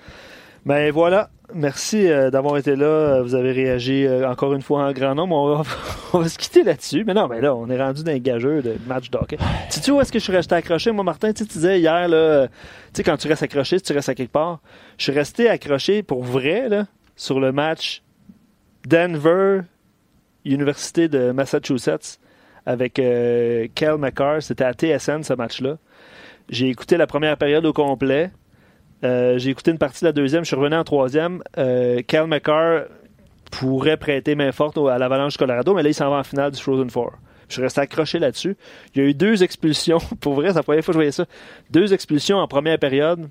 Ben voilà. Merci euh, d'avoir été là. Vous avez réagi euh, encore une fois en grand nombre. On va, <laughs> on va se quitter là-dessus. Mais non, mais là, on est rendu dans les gageux de match d'hockey. Sais-tu où est-ce que je suis resté accroché? Moi, Martin, tu sais, tu disais hier, là, tu sais, quand tu restes accroché, si tu restes à quelque part, je suis resté accroché pour vrai, là, sur le match Denver, Université de Massachusetts, avec euh, Kel McCarr. C'était à TSN ce match-là. J'ai écouté la première période au complet. Euh, j'ai écouté une partie de la deuxième. Je suis revenu en troisième. Euh, Kel McCarr pourrait prêter main forte à l'Avalanche du Colorado, mais là, il s'en va en finale du Frozen Four. Je suis resté accroché là-dessus. Il y a eu deux expulsions. <laughs> Pour vrai, c'est la première fois que je voyais ça. Deux expulsions en première période.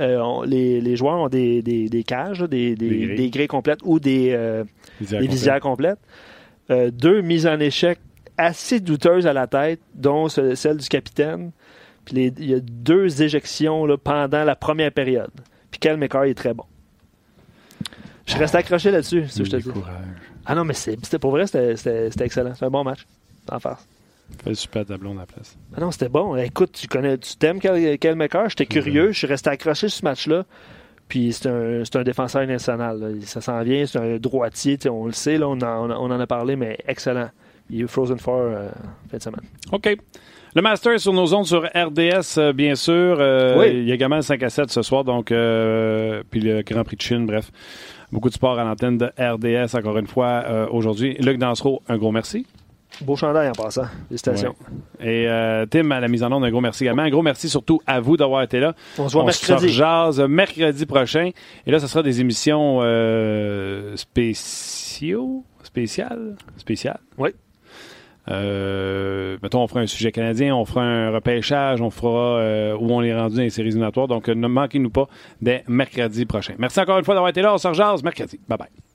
Euh, on- les, les joueurs ont des, des- des cages, des,
grilles.
complètes ou des, euh, visières complètes. Euh, deux mises en échec assez douteuses à la tête, dont ce- celle du capitaine. Puis les- il y a deux éjections là, pendant la première période. Puis Kel McCarr est très bon. Je suis resté accroché là-dessus, que je te dis. Ah non, mais c'était pour vrai, c'était- excellent. C'était un bon match. En face.
Fais super tableau à la place.
Ah non, c'était bon. Écoute, tu connais, tu t'aimes Kel, Kel McCarr. J'étais curieux. Je suis resté accroché sur ce match-là. Puis c'est un, défenseur national. là. Ça s'en vient. C'est un droitier. On le sait. Là, on, en, on en a parlé, mais excellent. Il est Frozen Four euh, fin de semaine.
OK. Le Master sur nos ondes sur RDS, euh, bien sûr. Euh,
Oui.
Il y a également le 5 à 7 ce soir, donc euh, puis le Grand Prix de Chine, bref. Beaucoup de sport à l'antenne de RDS, encore une fois, euh, aujourd'hui. Luc Dansereau, un gros merci.
Beau chandail en passant. Félicitations.
Et euh, Tim, à la mise en onde, un gros merci également. Un gros merci surtout à vous d'avoir été là.
On se voit
On se
mercredi.
rejase mercredi prochain. Et là, ce sera des émissions euh, spéciaux, spéciales, spéciales?
Oui.
Euh, mettons, on fera un sujet canadien, on fera un repêchage, on fera euh, où on est rendu dans les séries éliminatoires. Donc, euh, ne manquez-nous pas dès mercredi prochain. Merci encore une fois d'avoir été là. On se mercredi. Bye bye.